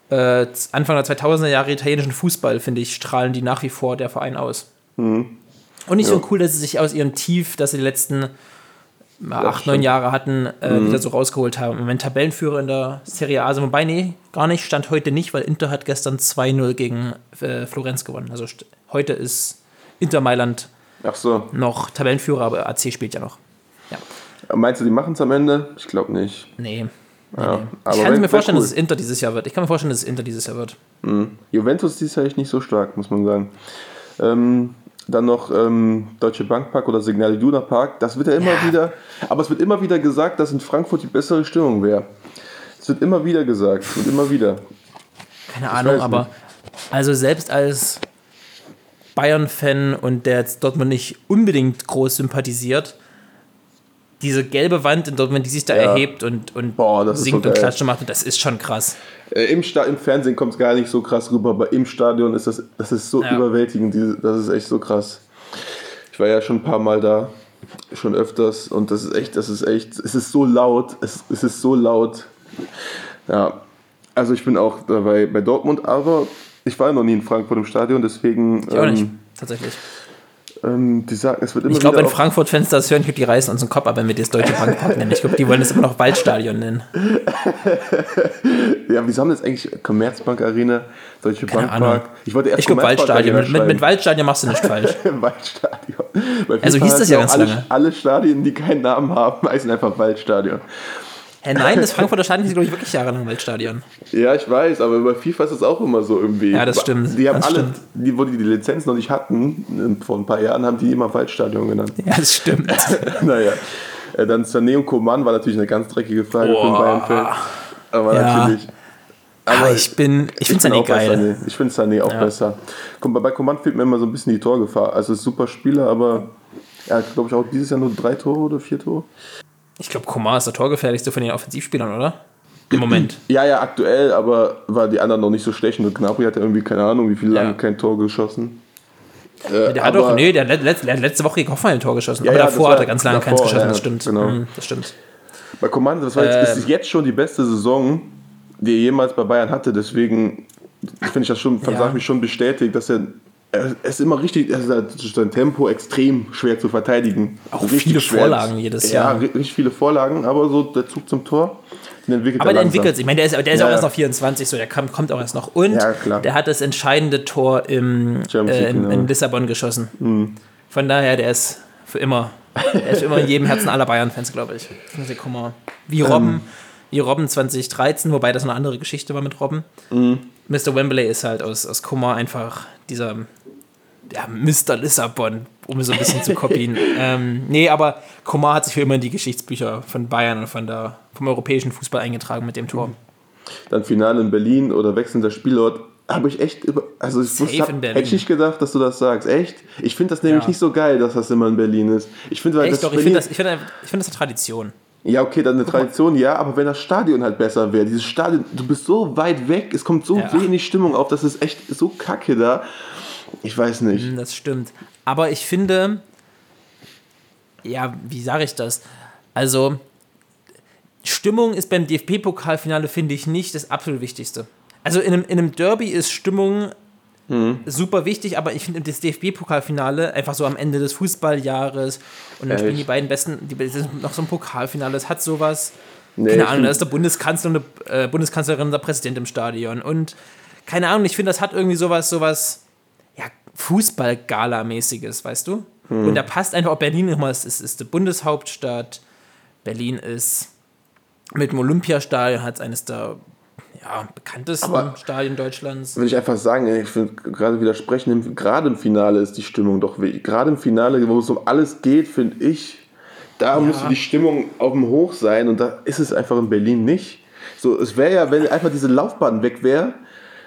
äh, Anfang der 2000er Jahre italienischen Fußball, finde ich, strahlen die nach wie vor der Verein aus. Und nicht so Ja. cool, dass sie sich aus ihrem Tief, das sie die letzten mal acht, stimmt. neun Jahre hatten, äh, wieder so rausgeholt haben. Im Moment Tabellenführer in der Serie A, also wobei, nee, gar nicht, stand heute nicht, weil Inter hat gestern 2-0 gegen äh, Florenz gewonnen. Also heute ist Inter Mailand Ach so. noch Tabellenführer, aber AC spielt ja noch. Ja, Meinst du, die machen es am Ende? Ich glaube nicht. nee. Ja, Ich kann mir vorstellen, wär dass es Inter dieses Jahr wird. Ich kann mir vorstellen, dass es Inter dieses Jahr wird. Juventus ist eigentlich nicht so stark, muss man sagen. Ähm, dann noch ähm, Deutsche Bank Park oder Signal Iduna Park. Das wird ja immer wieder, aber es wird immer wieder gesagt, dass in Frankfurt die bessere Stimmung wäre. Es wird immer wieder gesagt, es wird immer wieder. Keine Ahnung, weiß aber also selbst als Bayern-Fan und der jetzt Dortmund nicht unbedingt groß sympathisiert, diese gelbe Wand in Dortmund, die sich da Ja. erhebt und, und Boah, singt so und geil. klatscht und macht, das ist schon krass. Äh, im, Sta Im Fernsehen kommt es gar nicht so krass rüber, aber im Stadion ist das, das ist so Ja. überwältigend, diese, das ist echt so krass. Ich war ja schon ein paar Mal da, schon öfters und das ist echt, das ist echt, es ist so laut, es, es ist so laut. Ja, also ich bin auch dabei bei Dortmund, aber ich war noch nie in Frankfurt im Stadion, deswegen, Ich auch nicht, ähm, tatsächlich. Ähm, die sagen, es wird immer Ich glaube, wenn Frankfurt-Fans das hören, die reißen uns den Kopf ab, wenn wir das Deutsche Bankpark *laughs* nennen. Ich glaube, die wollen das immer noch Waldstadion nennen. *laughs* Ja, wieso haben das eigentlich Commerzbank Arena, Deutsche Keine Bank Ahnung. Park? Ich wollte erst Ich glaube, Waldstadion. Mit, mit, mit. Waldstadion machst du nicht falsch. *laughs* Waldstadion. Also hieß das ja auch ganz alle, lange. Alle Stadien, die keinen Namen haben, heißen einfach Waldstadion. Hä, nein, das Frankfurter Stadion ist, glaube ich, wirklich jahrelang Waldstadion. Ja, ich weiß, aber bei FIFA ist das auch immer so irgendwie. Ja, das stimmt, Die haben das alle, stimmt. die, wo die die Lizenz noch nicht hatten, vor ein paar Jahren, haben die immer Waldstadion genannt. Ja, das stimmt. *laughs* naja. Äh, Dann Sané und Coman war natürlich eine ganz dreckige Frage für einen Boah. Bayern-Fan. Aber Ja. natürlich. Ah, ich bin, ich finde bei geil. Sané. Ich finde Sané auch Ja. besser. Bei Coman fehlt mir immer so ein bisschen die Torgefahr. Also ist super Spieler, aber er hat, glaube ich, auch dieses Jahr nur drei Tore oder vier Tore. Ich glaube, Komar ist der torgefährlichste von den Offensivspielern, oder? Im Moment. *clears throat* Ja, ja, aktuell, aber war die anderen noch nicht so stechend. Und Gnabry hat ja irgendwie, keine Ahnung, wie viel lange Ja. kein Tor geschossen. Äh, Der hat doch, nee, der hat, let, der hat letzte Woche gegen Hoffenheim ein Tor geschossen. Ja, aber ja, davor hat er ganz lange keins davor, geschossen, ja, das stimmt. genau. Mhm, das stimmt. Bei Coman, das war jetzt, Ähm. ist jetzt schon die beste Saison, die er jemals bei Bayern hatte. Deswegen finde ich das schon, Ja. sag mich schon bestätigt, dass er er ist immer richtig, er ist halt sein Tempo extrem schwer zu verteidigen. Auch richtig viele schwer. Vorlagen jedes ja, Jahr. ri- richtig viele Vorlagen, aber so der Zug zum Tor, den entwickelt Aber er der langsam. entwickelt sich. Ich meine, der ist, der ist Ja, auch ja. erst noch 24, so der kommt, kommt auch erst noch. Und Ja, der hat das entscheidende Tor im, äh, in, genau. in Lissabon geschossen. Von daher, der ist für immer, der ist immer in jedem Herzen aller Bayern-Fans, glaube ich. Kummer. Wie Robben, wie Robben 2013, wobei das eine andere Geschichte war mit Robben. Mr. Wembley ist halt aus, aus Kummer einfach dieser ja, Mr. Lissabon, um es so ein bisschen zu kopieren. *laughs* ähm, nee, aber Komar hat sich für immer in die Geschichtsbücher von Bayern und von der, vom europäischen Fußball eingetragen mit dem Tor. Dann Finale in Berlin oder wechselnder Spielort. Habe ich echt über. Also, ich wusste, hab, hätte ich nicht gedacht, dass du das sagst. Echt? Ich finde das nämlich Ja. nicht so geil, dass das immer in Berlin ist. Ich finde, das doch, ich Berlin- finde das, ich find, ich find das eine Tradition. Ja, okay, dann eine Tradition, ja, aber wenn das Stadion halt besser wäre, dieses Stadion, du bist so weit weg, es kommt so Ja. wenig Stimmung auf, das ist echt so kacke da. Ich weiß nicht. Hm, Das stimmt. Aber ich finde, ja, wie sage ich das? Also, Stimmung ist beim DFB-Pokalfinale, finde ich, nicht das absolut Wichtigste. Also in einem, in einem Derby ist Stimmung Mhm. super wichtig, aber ich finde das DFB-Pokalfinale einfach so am Ende des Fußballjahres und dann spielen Echt? die beiden besten, die, das ist noch so ein Pokalfinale, es hat sowas. Nee, keine Ahnung, da ist der Bundeskanzler und eine äh, Bundeskanzlerin und der Präsident im Stadion und keine Ahnung, ich finde, das hat irgendwie sowas, sowas, Fußball-Gala-mäßiges, weißt du? Hm. Und da passt einfach auch Berlin nochmal, es ist, ist die Bundeshauptstadt, Berlin ist mit dem Olympiastadion hat eines der ja, bekanntesten Aber- Stadien Deutschlands. Will ich einfach sagen, ich finde gerade widersprechen, gerade im Finale ist die Stimmung doch wichtig. Gerade im Finale, wo es um alles geht, finde ich, da müsste die Stimmung auf dem Hoch sein und da ist es einfach in Berlin nicht. So, es wäre ja, wenn einfach diese Laufbahn weg wäre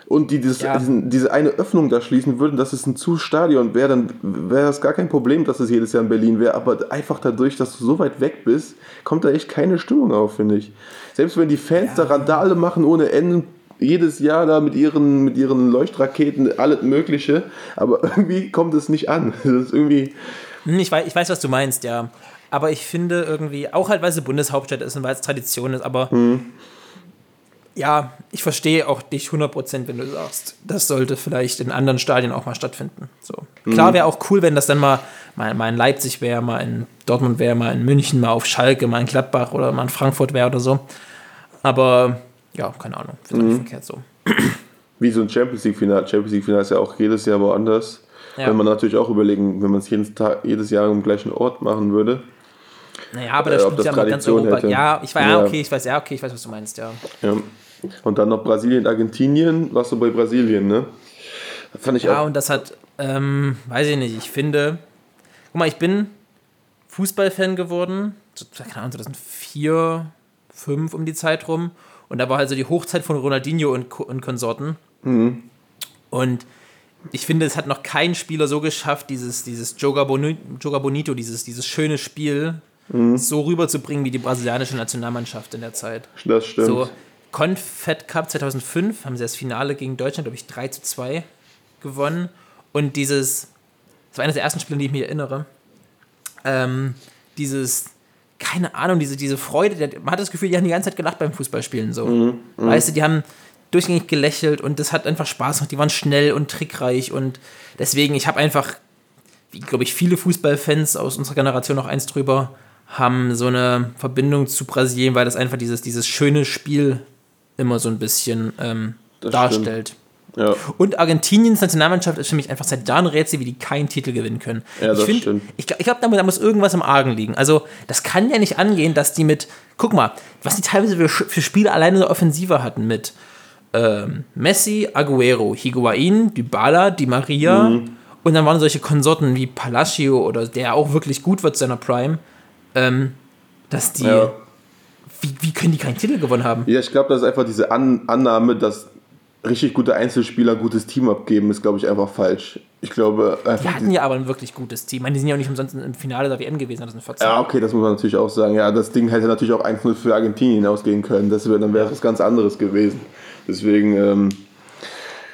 und die dieses, Ja. diesen, diese eine Öffnung da schließen würden, dass es ein Zu-Stadion wäre, dann wäre das gar kein Problem, dass es jedes Jahr in Berlin wäre. Aber einfach dadurch, dass du so weit weg bist, kommt da echt keine Stimmung auf, finde ich. Selbst wenn die Fans da Randale machen ohne Ende, jedes Jahr da mit ihren, mit ihren Leuchtraketen, alles Mögliche, aber *laughs* irgendwie kommt es nicht an. Das ist irgendwie. Hm, Ich weiß, ich weiß, was du meinst, ja. Aber ich finde irgendwie, auch halt, weil sie Bundeshauptstadt ist und weil es Tradition ist, aber Hm. Ja, ich verstehe auch dich 100%, wenn du sagst, das sollte vielleicht in anderen Stadien auch mal stattfinden. So. Klar wäre auch cool, wenn das dann mal, mal, mal in Leipzig wäre, mal in Dortmund wäre, mal in München, mal auf Schalke, mal in Gladbach oder mal in Frankfurt wäre oder so. Aber ja, keine Ahnung, finde Hm. ich verkehrt so. Wie so ein Champions League-Finale. Champions League-Finale ist ja auch jedes Jahr woanders. Ja. Kann man natürlich auch überlegen, wenn man es jedes, Tag, jedes Jahr am gleichen Ort machen würde. Naja, aber da Äh, spielt ja mal ganz Europa. hätte. Ja, ich weiß, ja, Ja. okay, ich weiß, ja, okay, ich weiß, was du meinst, ja. Ja. Und dann noch Brasilien, Argentinien. Warst du bei Brasilien, ne? Fand ich Ja, auch. und das hat, ähm, weiß ich nicht, ich finde, guck mal, ich bin Fußballfan geworden, so, keine Ahnung, 2004, 5 um die Zeit rum. Und da war halt so die Hochzeit von Ronaldinho und, und Konsorten. Und ich finde, es hat noch kein Spieler so geschafft, dieses, dieses Joga, Boni Joga Bonito, dieses, dieses schöne Spiel so rüberzubringen wie die brasilianische Nationalmannschaft in der Zeit. Das stimmt. So, Confed Cup 2005 haben sie das Finale gegen Deutschland, glaube ich, 3 zu 2 gewonnen. Und dieses, das war eines der ersten Spiele, an die ich mich erinnere, ähm, dieses, keine Ahnung, diese, diese Freude, man hat das Gefühl, die haben die ganze Zeit gelacht beim Fußballspielen. So. Weißt du, die haben durchgängig gelächelt und das hat einfach Spaß gemacht. Die waren schnell und trickreich und deswegen, ich habe einfach, wie glaube ich, viele Fußballfans aus unserer Generation noch eins drüber, haben so eine Verbindung zu Brasilien, weil das einfach dieses, dieses schöne Spiel immer so ein bisschen ähm, darstellt. ja. Und Argentiniens Nationalmannschaft ist für mich einfach seit Jahren Rätsel, wie die keinen Titel gewinnen können. Ja, ich find- stimmt. Ich, ich glaube, da muss irgendwas im Argen liegen. Also, das kann ja nicht angehen, dass die mit, guck mal, was die teilweise für, für Spiele alleine in der Offensive hatten mit ähm, Messi, Aguero, Higuain, Dybala, Di Maria Mhm. und dann waren solche Konsorten wie Palacio oder der auch wirklich gut wird zu seiner Prime, ähm, dass die, Ja. Wie, wie können die keinen Titel gewonnen haben? Ja, ich glaube, das ist einfach diese An Annahme, dass richtig gute Einzelspieler ein gutes Team abgeben, ist, glaube ich, einfach falsch. Ich glaube Die hatten ja aber ein wirklich gutes Team. Ich meine, die sind ja auch nicht umsonst im Finale der WM gewesen, 2014. ja, okay, das muss man natürlich auch sagen. Ja, das Ding hätte natürlich auch 1-0 für Argentinien ausgehen können. Das wär, dann wäre es was ganz anderes gewesen. Deswegen, ähm,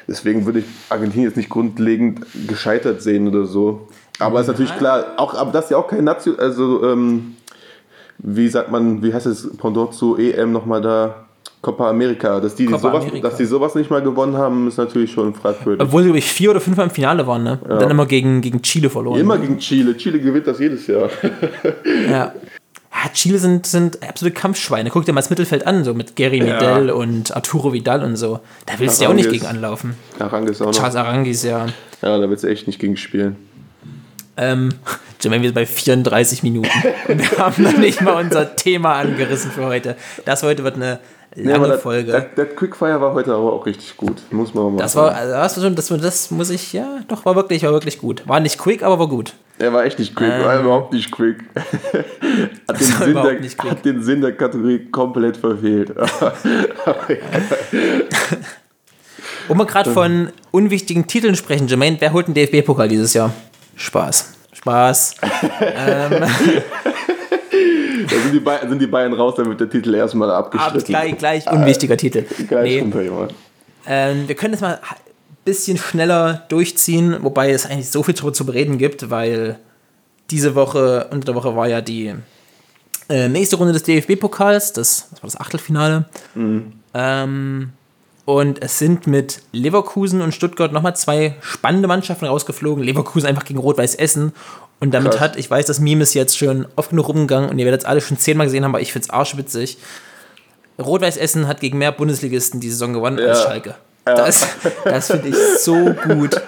deswegen würde ich Argentinien jetzt nicht grundlegend gescheitert sehen oder so. Aber ist natürlich klar, auch, aber das ist ja auch kein Nation, also ähm, wie sagt man, wie heißt es Pendant zu EM nochmal da? Copa America, dass die, Copa sowas, America. dass die sowas nicht mal gewonnen haben, ist natürlich schon fragwürdig. Obwohl sie, glaube ich, vier oder fünfmal im Finale waren, ne? Und dann immer gegen, gegen Chile verloren. Immer gegen Chile. Chile gewinnt das jedes Jahr. *laughs* Ja. Ja, Chile sind, sind absolute Kampfschweine. Guck dir mal das Mittelfeld an, so mit Gary Medel und Arturo Vidal und so. Da willst du ja auch nicht gegen anlaufen. Arangis auch noch. Charles Arangis, ja. Ja, da willst du echt nicht gegen spielen. Ähm, Jermaine, wir sind bei 34 Minuten. *laughs* Und wir haben noch nicht mal unser Thema angerissen für heute. Das heute wird eine lange das, Folge. Das, das Quickfire war heute aber auch richtig gut. Muss man mal das war, sagen. also, das, war schon, das, das muss ich, ja, doch, war wirklich, war wirklich gut. War nicht quick, aber war gut. Er war echt nicht quick, war überhaupt nicht quick. *laughs* hat, den war Sinn überhaupt der, nicht quick. hat den Sinn der Kategorie komplett verfehlt. *laughs* Wo wir gerade von unwichtigen Titeln sprechen, Jermaine, wer holt den DFB-Pokal dieses Jahr? Spaß. Spaß. *laughs* da sind die, Bayern, sind die Bayern raus, dann wird der Titel erstmal Ab, abgestritten. gleich, gleich unwichtiger Titel. Geil, Nee, ähm, wir können das mal ein bisschen schneller durchziehen, wobei es eigentlich so viel darüber zu bereden gibt, weil diese Woche, unter der Woche war ja die äh, nächste Runde des DFB-Pokals, das, das war das Achtelfinale. Ähm, und es sind mit Leverkusen und Stuttgart nochmal zwei spannende Mannschaften rausgeflogen. Leverkusen einfach gegen Rot-Weiß Essen. Und damit Krass. hat, ich weiß, das Meme ist jetzt schon oft genug rumgegangen und ihr werdet es alle schon zehnmal gesehen haben, aber ich finde es arschwitzig. Rot-Weiß Essen hat gegen mehr Bundesligisten die Saison gewonnen als Ja. Schalke. Das, das finde ich so gut.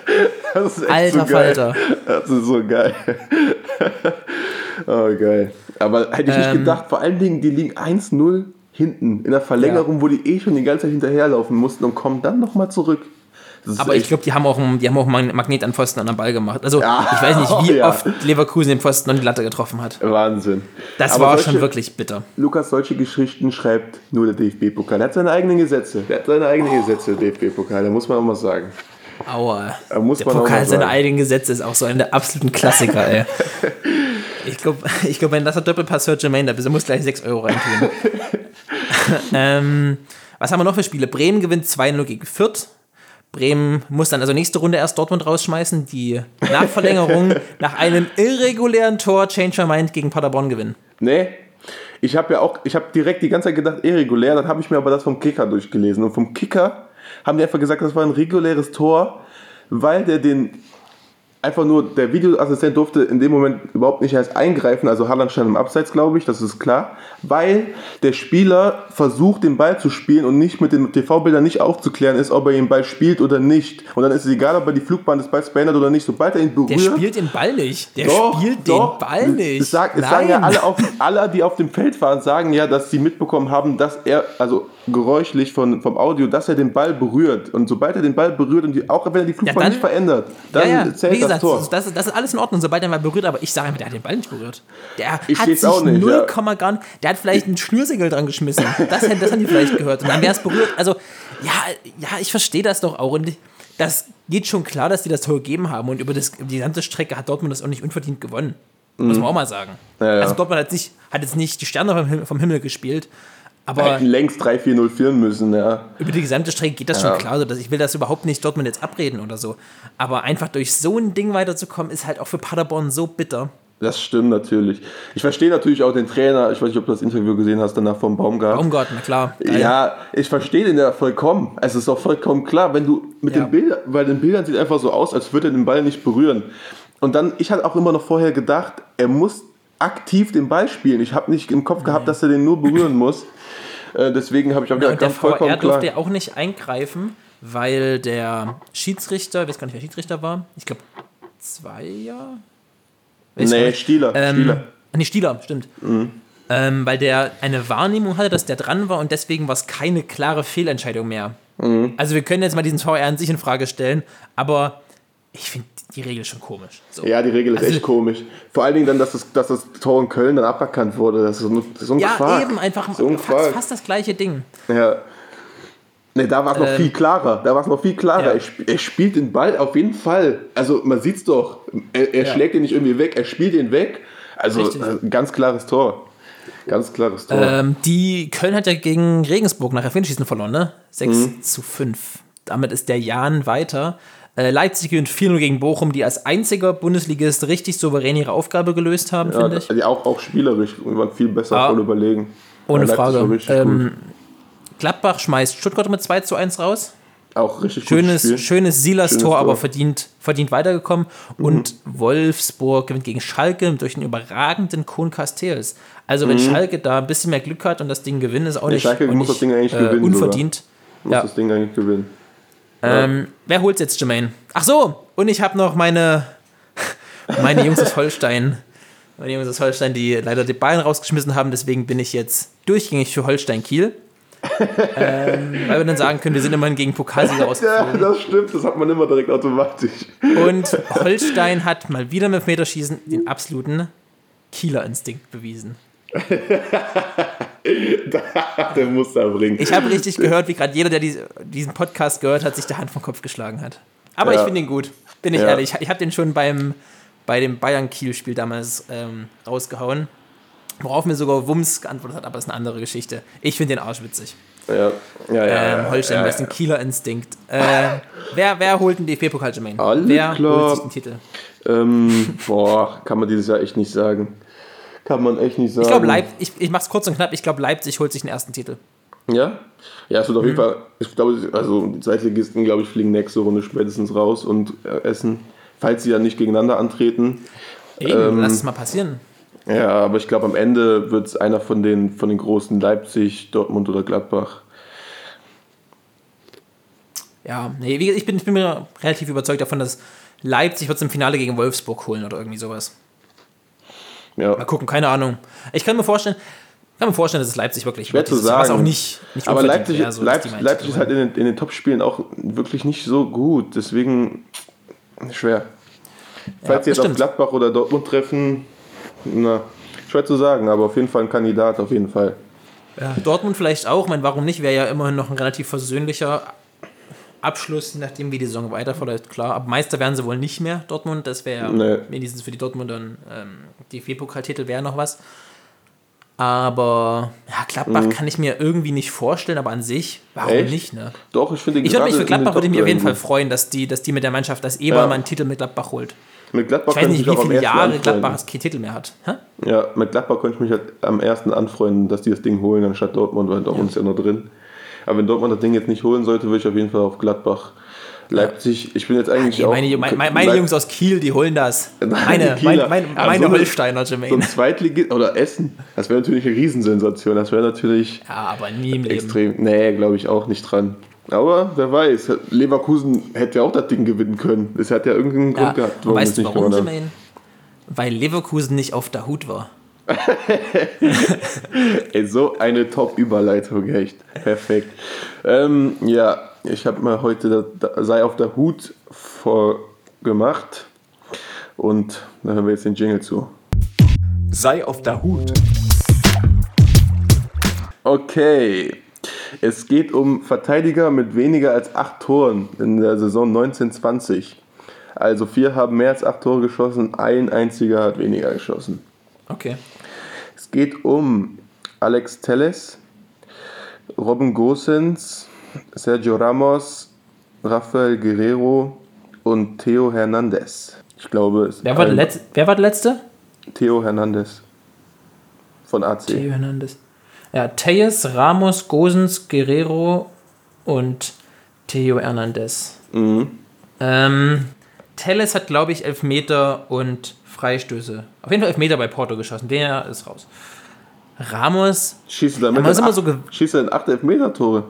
*laughs* Alter so. Falter. Das ist so geil. *laughs* oh, geil. Aber hätte ich nicht Ähm. gedacht, vor allen Dingen, die liegen 1-0 hinten in der Verlängerung, wo die eh schon die ganze Zeit hinterherlaufen mussten und kommen dann nochmal zurück. Aber ich glaube, die haben auch einen, die haben auch einen Magnet an Pfosten an den Ball gemacht. Also Ja. ich weiß nicht, *laughs* wie Ja. oft Leverkusen den Pfosten und die Latte getroffen hat. Wahnsinn. Das Aber war solche, schon wirklich bitter. Lukas, solche Geschichten schreibt nur der DFB-Pokal. Er hat seine eigenen Gesetze. Der hat seine eigenen Gesetze, der DFB-Pokal. Da muss man auch mal sagen. Aua. Der Pokal mal seine eigenen Gesetze ist auch so einer der absoluten Klassiker, ey. *laughs* Ich glaube, ich glaub, wenn das der Doppelpass hört, Jermaine, da muss gleich 6 Euro reintun. *laughs* *laughs* ähm, was haben wir noch für Spiele? Bremen gewinnt 2-0 gegen Fürth. Bremen muss dann also nächste Runde erst Dortmund rausschmeißen, die Nachverlängerung *laughs* nach einem irregulären Tor Change My Mind gegen Paderborn gewinnen. Nee. Ich habe ja auch, ich habe direkt die ganze Zeit gedacht, irregulär, dann habe ich mir aber das vom Kicker durchgelesen. Und vom Kicker haben die einfach gesagt, das war ein reguläres Tor, weil der den einfach nur, der Videoassistent durfte in dem Moment überhaupt nicht erst eingreifen, also Haaland stand im Abseits, glaube ich, das ist klar, weil der Spieler versucht, den Ball zu spielen und nicht mit den TV-Bildern nicht aufzuklären ist, ob er den Ball spielt oder nicht. Und dann ist es egal, ob er die Flugbahn des Balls beendet oder nicht. Sobald er ihn berührt... Der spielt den Ball nicht. Der Doch, spielt doch. den Ball nicht. Es, sag, es sagen ja alle, auf, alle, die auf dem Feld waren, sagen ja, dass sie mitbekommen haben, dass er, also geräuschlich von, vom Audio, dass er den Ball berührt. Und sobald er den Ball berührt und die, auch wenn er die Flugbahn dann- nicht verändert, dann ja, ja. zählt Wie gesagt, das Tor. Das, ist- das ist alles in Ordnung, sobald er mal berührt, aber ich sage einfach, der hat den Ball nicht berührt. Der Ich hat sich auch nicht, 0, ja. gar der hat vielleicht ein Schnürsegel dran geschmissen. Das, hätten- das haben die vielleicht gehört. Und dann wäre es berührt. Also, ja, ja, ich verstehe das doch auch. Und das geht schon klar, dass die das Tor gegeben haben. Und über, das, über die ganze Strecke hat Dortmund das auch nicht unverdient gewonnen. Muss man auch mal sagen. Mhm. Ja, ja. Also Dortmund hat, nicht, hat jetzt nicht die Sterne vom Himmel, vom Himmel gespielt. Aber Hätten längst 3-4-0 führen müssen, ja. über die gesamte Strecke geht das Ja. schon klar. So, ich will das überhaupt nicht Dortmund jetzt abreden oder so. Aber einfach durch so ein Ding weiterzukommen, ist halt auch für Paderborn so bitter. Das stimmt natürlich. Ich verstehe natürlich auch den Trainer, ich weiß nicht, ob du das Interview gesehen hast, danach vom Baumgart. Baumgart, na klar. Geil. Ja, ich verstehe den ja vollkommen. Es ist auch vollkommen klar, wenn du mit Ja. den Bildern, weil den Bildern sieht einfach so aus, als würde er den Ball nicht berühren. Und dann, ich hatte auch immer noch vorher gedacht, er muss aktiv den Ball spielen. Ich habe nicht im Kopf gehabt, dass er den nur berühren muss. Äh, deswegen habe ich auch Ja, und der ganz vollkommen VR klar. durfte auch nicht eingreifen, weil der Schiedsrichter, ich weiß gar nicht, wer Schiedsrichter war, ich glaube zwei Jahre? Weiß Nee. Stieler. Ähm, Stieler. Nee, Stieler, stimmt. Ähm, weil der eine Wahrnehmung hatte, dass der dran war und deswegen war es keine klare Fehlentscheidung mehr. Mhm. Also wir können jetzt mal diesen VR an sich in Frage stellen, aber ich finde die Regel schon komisch. So. Ja, die Regel ist Also- echt komisch. Vor allen Dingen dann, dass das, dass das Tor in Köln dann aberkannt wurde. Das ist so ein, so ein Ja, Quark. eben, einfach so ein fast, fast das gleiche Ding. Ja. Ne, da war es noch viel klarer. Da war es noch viel klarer. Ähm. Ja. Er, sp er spielt den Ball auf jeden Fall. Also man sieht's doch. Er, er Ja. schlägt ihn nicht irgendwie weg, er spielt ihn weg. Also Richtig. äh, ein ganz klares Tor. Ganz klares Tor. Ähm, die Köln hat ja gegen Regensburg nach Elfmeterschießen verloren, ne? 6 Mhm. zu 5. Damit ist der Jan weiter. Äh, Leipzig gewinnt 4-0 gegen Bochum, die als einziger Bundesligist richtig souverän ihre Aufgabe gelöst haben, ja, finde ich. die auch, auch spielerisch waren viel besser, Ja. voll überlegen. Ohne Frage. Ähm, Gladbach schmeißt Stuttgart mit 2 zu 1 raus. Auch richtig Schönes, schönes Silas-Tor, aber verdient, verdient weitergekommen. Und Wolfsburg gewinnt gegen Schalke durch einen überragenden Kohn Castells. Also, wenn Schalke da ein bisschen mehr Glück hat und das Ding gewinnt, ist auch nicht, Schalke muss nicht das Ding eigentlich äh, gewinnen unverdient. Muss Ja. das Ding eigentlich gewinnen. Ähm, wer holt jetzt, Jermaine? Ach so, und ich habe noch meine, *laughs* meine Jungs aus Holstein. Meine Jungs aus Holstein, die leider die Bayern rausgeschmissen haben, deswegen bin ich jetzt durchgängig für Holstein Kiel. *laughs* ähm, weil wir dann sagen können, wir sind immerhin gegen Pokalsieger Ja, rausgeflogen. das stimmt, das hat man immer direkt automatisch. Und Holstein hat mal wieder mit Meterschießen den absoluten Kieler-Instinkt bewiesen. *laughs* Der muss da bringen. Ich habe richtig gehört, wie gerade jeder, der dies- diesen Podcast gehört hat, sich der Hand vom Kopf geschlagen hat. Aber Ja. ich finde ihn gut. Bin ich Ja. ehrlich. Ich habe den schon beim, bei dem Bayern-Kiel-Spiel damals ähm, rausgehauen. Worauf mir sogar Wums geantwortet hat, aber das ist eine andere Geschichte. Ich finde den Arsch witzig. Ja, ja, ja. Ähm, ja, Holstein, ja, das ist ein Kieler Instinkt. Äh, wer, wer holt den DFB-Pokal, Jermaine? Alles wer klar. holt sich den Titel? Ähm, boah, kann man dieses Jahr echt nicht sagen. Kann man echt nicht sagen. Ich glaube, Leip ich, ich mach's kurz und knapp. Ich glaube, Leipzig holt sich den ersten Titel. Ja? Ja, es wird auf Mhm. jeden Fall, ich glaube, also die Zweitligisten, glaube ich, fliegen nächste Runde spätestens raus und äh, essen, falls sie ja nicht gegeneinander antreten. Eben, Ähm, lass es mal passieren. Ja, aber ich glaube, am Ende wird es einer von den, von den großen Leipzig, Dortmund oder Gladbach. Ja, nee, ich, bin, ich bin mir relativ überzeugt davon, dass Leipzig wird es im Finale gegen Wolfsburg holen oder irgendwie sowas. Ja. Mal gucken, keine Ahnung. Ich kann mir vorstellen, kann mir vorstellen, dass es Leipzig wirklich Schwer zu Jahr, was sagen. auch nicht, nicht Aber Leipzig, wäre, so, Leipzig, Leipzig ist halt in den, in den Topspielen auch wirklich nicht so gut. Deswegen schwer. Falls sie jetzt auf stimmt. Gladbach oder Dortmund treffen, na, schwer zu sagen, aber auf jeden Fall ein Kandidat, auf jeden Fall. Ja, Dortmund vielleicht auch. Ich meine, warum nicht? Wäre ja immerhin noch ein relativ versöhnlicher Abschluss, je nachdem, wie die Saison weiter verläuft. Klar, aber Meister werden sie wohl nicht mehr, Dortmund. Das wäre Nee. wenigstens für die Dortmunder ein ähm, DFB-Pokaltitel wäre noch was. Aber ja, Gladbach kann ich mir irgendwie nicht vorstellen, aber an sich, warum Mhm. Echt? nicht, ne? Doch, ich finde Ich würde mich für Gladbach würde ich mich auf jeden Fall freuen, dass die, dass die mit der Mannschaft, dass Eber Ja. mal einen Titel mit Gladbach holt. Mit Gladbach Ich weiß nicht, ich wie viele Jahre. Gladbach keinen Titel mehr hat. Hä? Ja, mit Gladbach könnte ich mich halt am ersten anfreunden, dass die das Ding holen, anstatt Dortmund, weil Dortmund ist ja noch drin. Aber wenn Dortmund das Ding jetzt nicht holen sollte, würde ich auf jeden Fall auf Gladbach. Leipzig, ich bin jetzt eigentlich Nee, auch. meine, meine, meine Jungs aus Kiel, die holen das. *laughs* Meine, die mein, Kieler. mein, Ja, meine so eine- Holsteiner, So ein Jermaine. Zweitligist oder Essen, das wäre natürlich eine Riesensensation. Das wäre natürlich Ja, aber nie im Leben. extrem. Nee, glaube ich auch nicht dran. Aber wer weiß, Leverkusen hätte ja auch das Ding gewinnen können. Es hat ja irgendeinen Ja, Grund gehabt, und weißt es du nicht warum, gewonnen hat. Jermaine? Weil Leverkusen nicht auf der Hut war. *laughs* Ey, so eine Top-Überleitung, echt. Perfekt. Ähm, ja, ich habe mal heute da, da, sei auf der Hut vorgemacht. Und da hören wir jetzt den Jingle zu. Sei auf der Hut. Okay. Es geht um Verteidiger mit weniger als acht Toren in der Saison 1920. Also vier haben mehr als acht Tore geschossen, ein einziger hat weniger geschossen. Okay. Es geht um Alex Telles, Robin Gosens, Sergio Ramos, Rafael Guerrero und Theo Hernandez. Ich glaube, es Wer war, der Letzte, wer war der Letzte? Theo Hernandez von AC. Theo Hernandez. Ja, Tejes, Ramos, Gosens, Guerrero und Theo Hernandez. Mhm. Ähm, Telles hat, glaube ich, Elfmeter und Freistöße. Auf jeden Fall Elfmeter bei Porto geschossen. Der ist raus. Ramos, Schießt er ist immer so schießt er in acht Elfmeter-Tore?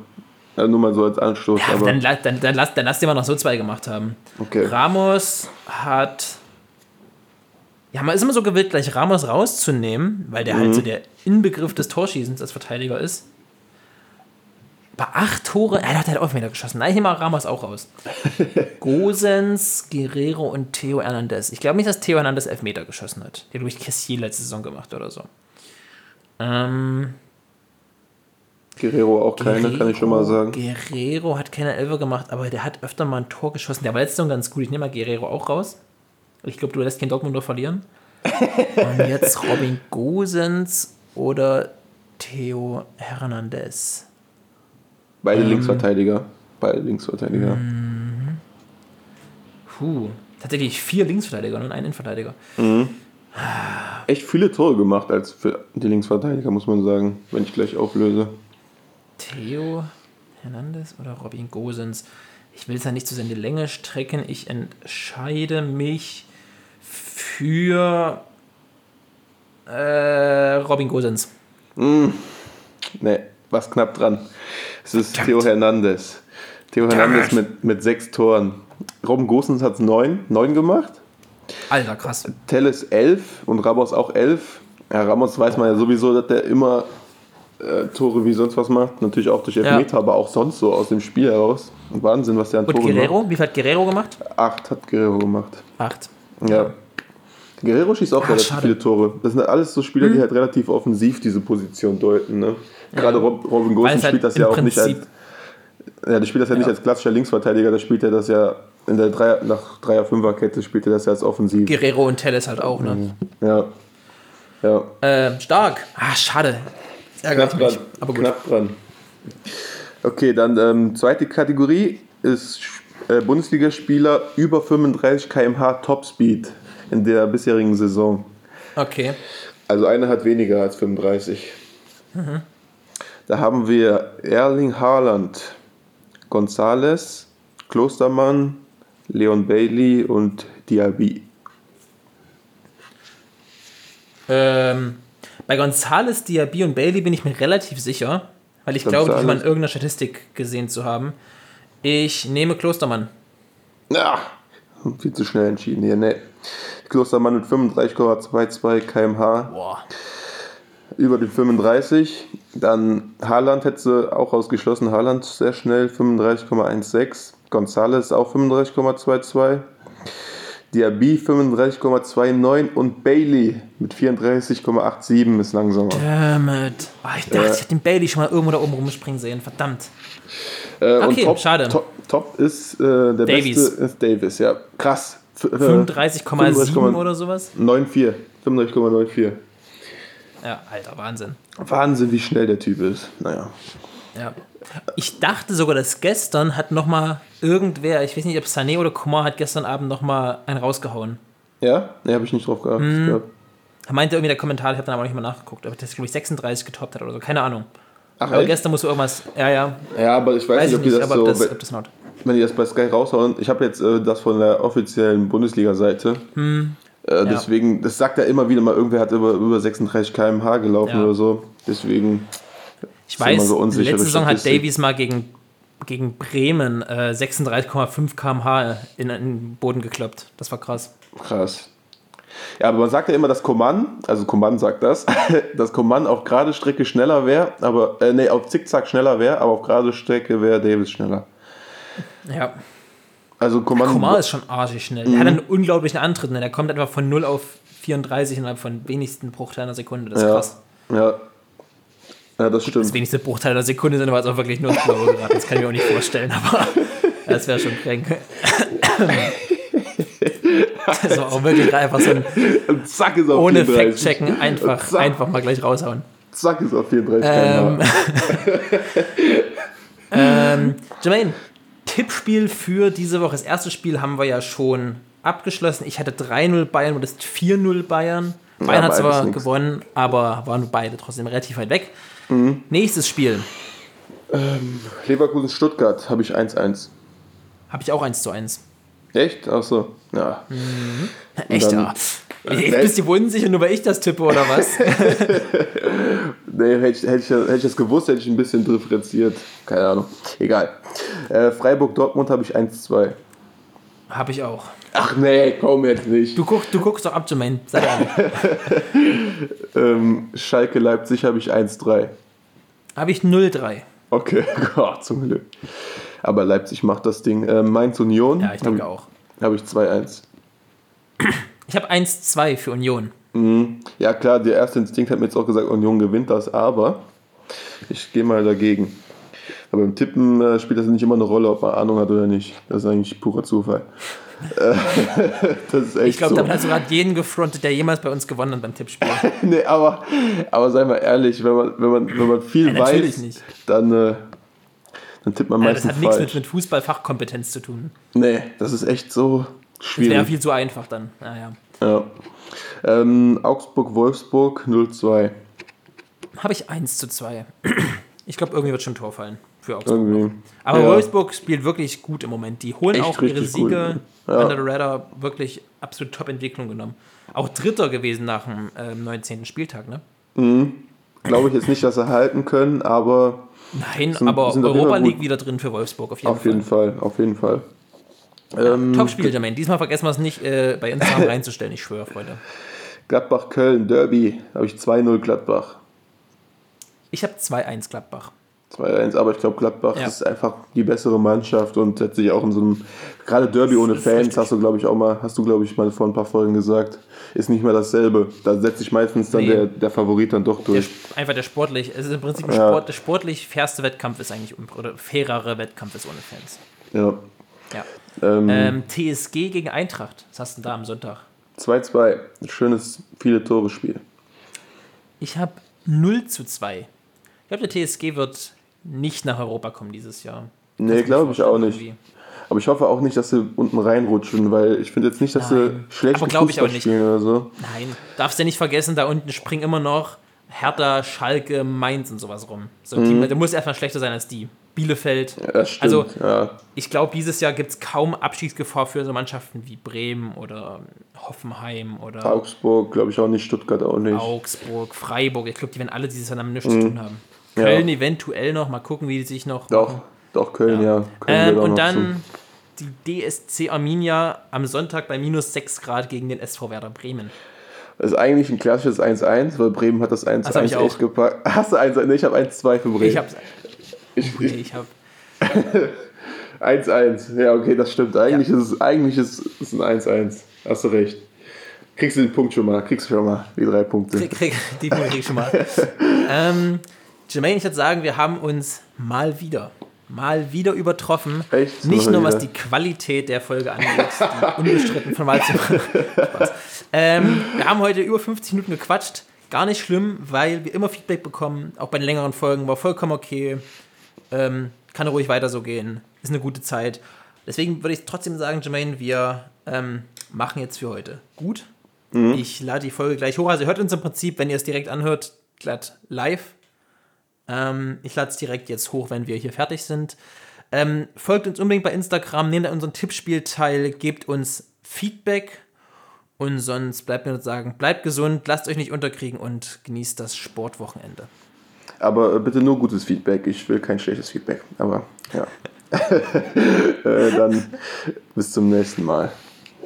Ja, nur mal so als Anstoß. ja, aber dann, la- dann, dann, lass, dann lass den mal noch so zwei gemacht haben. Okay. Ramos hat. Ja, man ist immer so gewillt, gleich Ramos rauszunehmen, weil der halt Mhm. so der Inbegriff des Torschießens als Verteidiger ist. Bei acht Tore, er hat halt Elfmeter geschossen. Nein, ich nehme mal Ramos auch raus. *laughs* Gosens, Guerrero und Theo Hernandez. Ich glaube nicht, dass Theo Hernandez Elfmeter geschossen hat. Der hat, glaube ich, Cassier letzte Saison gemacht oder so. Ähm, Guerrero auch keine, kann ich schon mal sagen. Guerrero hat keine Elfer gemacht, aber der hat öfter mal ein Tor geschossen. Der war letzte Saison ganz gut. Ich nehme mal Guerrero auch raus. Ich glaube, du lässt kein Dortmunder verlieren. *laughs* Und jetzt Robin Gosens oder Theo Hernandez. Beide Ähm. Linksverteidiger. Beide Linksverteidiger. Mhm. Puh. Tatsächlich vier Linksverteidiger und ein Innenverteidiger. Echt viele Tore gemacht als für die Linksverteidiger, muss man sagen, wenn ich gleich auflöse. Theo Hernandez oder Robin Gosens? Ich will es ja nicht zu sehr in die Länge strecken. Ich entscheide mich für äh, Robin Gosens. Nee, was knapp dran. Es ist Theo Hernandez. Theo Hernandez mit, mit sechs Toren. Robin Gosens hat neun, neun gemacht. Alter, krass. Telles elf und Ramos auch elf. Ja, Ramos weiß man ja sowieso, dass der immer äh, Tore wie sonst was macht. Natürlich auch durch Elfmeter, aber auch sonst so aus dem Spiel heraus. Wahnsinn, was der an Und Tore Guerrero? Wie viel hat Guerrero gemacht? macht. Acht hat Guerrero gemacht. Acht. Ja. Guerrero schießt auch Ah, relativ schade. viele Tore. Das sind alles so Spieler, die halt relativ offensiv diese Position deuten. Ne? Gerade Rob, Robin Gosens es halt spielt das ja auch nicht als. Prinzip- Ja, der spielt das ja, nicht Ja. als klassischer Linksverteidiger, da spielt er das ja in der Dreier, nach Dreier-Fünfer-Kette spielt er das ja als offensiv. Guerrero und Telles halt auch, ne? Ja. Ja. Ähm, stark. Ah, schade. Das ärgert Knapp mich. dran. Aber gut. Knapp dran. Okay, dann ähm, zweite Kategorie ist äh, Bundesligaspieler über 35 km/h Topspeed in der bisherigen Saison. Okay. Also einer hat weniger als 35. Da haben wir Erling Haaland, Gonzales, Klostermann, Leon Bailey und Diaby. Ähm, bei Gonzales, Diaby und Bailey bin ich mir relativ sicher, weil ich glaube, die Gonzales. mal in irgendeiner Statistik gesehen zu haben. Ich nehme Klostermann. Ja, viel zu schnell entschieden hier. Nee. Klostermann mit 35,22 km/h Boah. Über den 35. Dann Haaland hätte sie auch ausgeschlossen. Haaland sehr schnell, 35,16. Gonzales auch 35,22. Diaby 35,29 und Bailey mit 34,87 ist langsamer. Damit. Ah, ich dachte, ich hätte den Bailey schon mal irgendwo da oben rumspringen sehen. Verdammt. Äh, Okay, top, schade. Top, top ist äh, der Davies. beste ist Davis, ja. Krass. F- äh, 35,7 oder sowas? 94. 35,94. Ja, alter, Wahnsinn. Wahnsinn, wie schnell der Typ ist. Naja. Ja. Ich dachte sogar, dass gestern hat noch mal irgendwer, ich weiß nicht, ob Sané oder Kumar hat gestern Abend noch mal einen rausgehauen. Ja? Ne, habe ich nicht drauf geachtet. Mhm. gehabt. Er meinte irgendwie der Kommentar, ich habe dann aber nicht mal nachgeguckt, ob das, glaube ich, 36 getoppt hat oder so. Keine Ahnung. Ach, Aber echt? gestern musst du irgendwas, ja, ja, Ja, aber ich weiß, weiß nicht, ich ob die das so, ob das, ob das not. wenn die das bei Sky raushauen. Ich habe jetzt äh, das von der offiziellen Bundesliga-Seite. Hm. Äh, deswegen, das sagt ja immer wieder mal, irgendwer hat über, über 36 km/h gelaufen Ja. oder so. Deswegen. Ich weiß, so letzte Saison hat Statistik. Davies mal gegen, gegen Bremen äh, 36,5 km/h in, in den Boden gekloppt. Das war krass. Krass. Ja, aber man sagt ja immer, dass Coman, also Coman sagt das, *laughs* dass Coman auf gerade Strecke schneller wäre, aber, äh, nee, auf Zickzack schneller wäre, aber auf gerade Strecke wäre Davis schneller. Ja. Also Coman. Komar ist schon arschig schnell. Mhm. Der hat einen unglaublichen Antritt. Ne? Der kommt einfach von 0 auf 34 innerhalb von wenigsten Bruchteilen einer Sekunde. Das ist ja, krass. ja. Ja, das Das stimmt. wenigste Bruchteil einer Sekunde sind aber jetzt auch wirklich nur Blaue geraten. Das kann ich mir auch nicht vorstellen, aber *laughs* das wäre schon kränk. Das war auch wirklich einfach so ein Und zack ist auf ohne 34. Fact-Checken einfach, einfach mal gleich raushauen. Zack ist auf 34 Ähm, *laughs* ähm, Jermaine, Tippspiel für diese Woche. Das erste Spiel haben wir ja schon abgeschlossen. Ich hatte 3-0 Bayern und das ist 4-0 Bayern. Bayern hat beides zwar nix. gewonnen, aber waren beide trotzdem relativ weit weg. Mhm. Nächstes Spiel Leverkusen-Stuttgart habe ich 1-1. habe ich auch 1 zu 1. Echt? Achso. Ja. Echt, dann- ja. Jetzt bist du unsicher, nur weil ich das tippe, oder was? *laughs* Nee, hätte ich, hätte, ich, hätte ich das gewusst, hätte ich ein bisschen differenziert. Keine Ahnung. Egal. Äh, Freiburg-Dortmund habe ich 1-2. habe ich auch. Ach nee, komm jetzt nicht. Du, guck, du guckst doch ab, Jermaine. Sei ehrlich. *laughs* Ähm, Schalke-Leipzig habe ich 1-3. habe ich 0-3. Okay, Gott, *laughs* zum Glück. Aber Leipzig macht das Ding. Äh, Mainz-Union Ja, ich denke auch. habe ich 2-1. *clears throat* Ich habe 1-2 für Union. Mhm. Ja klar, der erste Instinkt hat mir jetzt auch gesagt, Union gewinnt das, aber ich gehe mal dagegen. Aber beim Tippen äh, spielt das nicht immer eine Rolle, ob man Ahnung hat oder nicht. Das ist eigentlich purer Zufall. Äh, *laughs* das ist echt Ich glaube, so. damit hast du gerade jeden gefrontet, der jemals bei uns gewonnen hat beim Tippspiel. *laughs* nee, aber, aber sei mal ehrlich, wenn man, wenn man, wenn man viel Ja, weiß, nicht. Dann, äh, dann tippt man Ja, das meistens hat nichts falsch. mit, mit Fußballfachkompetenz zu tun. Nee, das ist echt so Das wäre schwierig. viel zu einfach dann. Naja. Ja. Ähm, Augsburg-Wolfsburg 0-2. Habe ich 1 zu 2. *clears throat* Ich glaube, irgendwie wird schon ein Tor fallen für Augsburg. Irgendwie. Aber Ja. Wolfsburg spielt wirklich gut im Moment. Die holen Echt auch ihre Siege. ja. Under the Radar wirklich absolut Top-Entwicklung genommen. Auch Dritter gewesen nach dem ähm, 19. Spieltag, ne? Glaube ich jetzt nicht, dass sie halten können, aber Nein, Sind- aber sind auf jeden Europa. League wieder drin für Wolfsburg auf jeden auf jeden Fall. Fall, auf jeden Fall. Ähm, Top-Spiel, Jermaine. Diesmal vergessen wir es nicht, äh, bei Instagram reinzustellen. Ich schwöre, Freunde. Gladbach-Köln, Derby, habe ich 2-0 Gladbach. Ich habe 2-1 Gladbach. 2-1, aber ich glaube, Gladbach Ja. ist einfach die bessere Mannschaft und setzt sich auch in so einem, gerade Derby ohne Fans, richtig. hast du, glaube ich, auch mal, hast du, glaube ich, mal vor ein paar Folgen gesagt, ist nicht mehr dasselbe. Da setzt sich meistens dann Nee. der, der Favorit dann doch Der, durch. einfach der sportlich, es ist im Prinzip ein Ja. Sport, der sportlich fairste Wettkampf ist eigentlich, oder fairere Wettkampf ist ohne Fans. Ja. Ja. Ähm, Ähm, TSG gegen Eintracht. Was hast du denn da am Sonntag? 2-2, ein schönes, viele Tore-Spiel. Ich habe 0 zu 2. Ich glaube, der TSG wird nicht nach Europa kommen dieses Jahr. Nee, glaube ich auch nicht. irgendwie. Aber ich hoffe auch nicht, dass sie unten reinrutschen, weil ich finde jetzt nicht, dass Nein. sie schlecht nicht. spielen oder so. Nein, darfst ja nicht vergessen, da unten springen immer noch Hertha, Schalke, Mainz und sowas rum. So, Mhm. die, der muss erstmal schlechter sein als die. Bielefeld. Ja, das stimmt. Also, ja. ich glaube, dieses Jahr gibt es kaum Abstiegsgefahr für so Mannschaften wie Bremen oder Hoffenheim oder Augsburg, glaube ich auch nicht, Stuttgart auch nicht. Augsburg, Freiburg. Ich glaube, die werden alle dieses Jahr damit nichts zu tun haben. Mhm. Ja. Köln eventuell noch, mal gucken, wie die sich noch. Doch, machen. doch, Köln, ja. Köln Ähm, und dann die DSC Arminia am Sonntag bei minus 6 Grad gegen den SV Werder Bremen. zu. Das ist eigentlich ein klassisches 1-1, weil Bremen hat das Das hab 1-1 ich auch. echt gepackt. *laughs* Hast du 1-1? Nee, ich habe 1-2 für Bremen. Ich habe Ich- ich hab, *laughs* 1-1. Ja, okay, das stimmt. Eigentlich ist es eigentlich ist es ein 1-1. Hast du recht. Kriegst du den Punkt schon mal. Kriegst du schon mal die drei Punkte. krieg, krieg, die Punkte krieg ich schon mal. *laughs* ähm, Jermaine, ich würde sagen, wir haben uns mal wieder, mal wieder übertroffen. Echt? Nicht nur was wieder. die Qualität der Folge angeht, die unbestritten von Mal zu *laughs* Spaß. Ähm, wir haben heute über 50 Minuten gequatscht. Gar nicht schlimm, weil wir immer Feedback bekommen. Auch bei den längeren Folgen war vollkommen okay. Ähm, kann ruhig weiter so gehen. Ist eine gute Zeit. Deswegen würde ich trotzdem sagen, Jermaine, wir ähm, machen jetzt für heute gut. Ich lade die Folge gleich hoch. Also ihr hört uns im Prinzip, wenn ihr es direkt anhört, glatt live. Ähm, ich lade es direkt jetzt hoch, wenn wir hier fertig sind. Ähm, folgt uns unbedingt bei Instagram, nehmt an unseren Tippspiel teil, gebt uns Feedback. Und sonst bleibt mir nur sagen, bleibt gesund, lasst euch nicht unterkriegen und genießt das Sportwochenende. Aber äh, bitte nur gutes Feedback. Ich will kein schlechtes Feedback. Aber ja. *laughs* äh, dann bis zum nächsten Mal.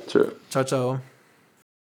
Tschö. Ciao, ciao.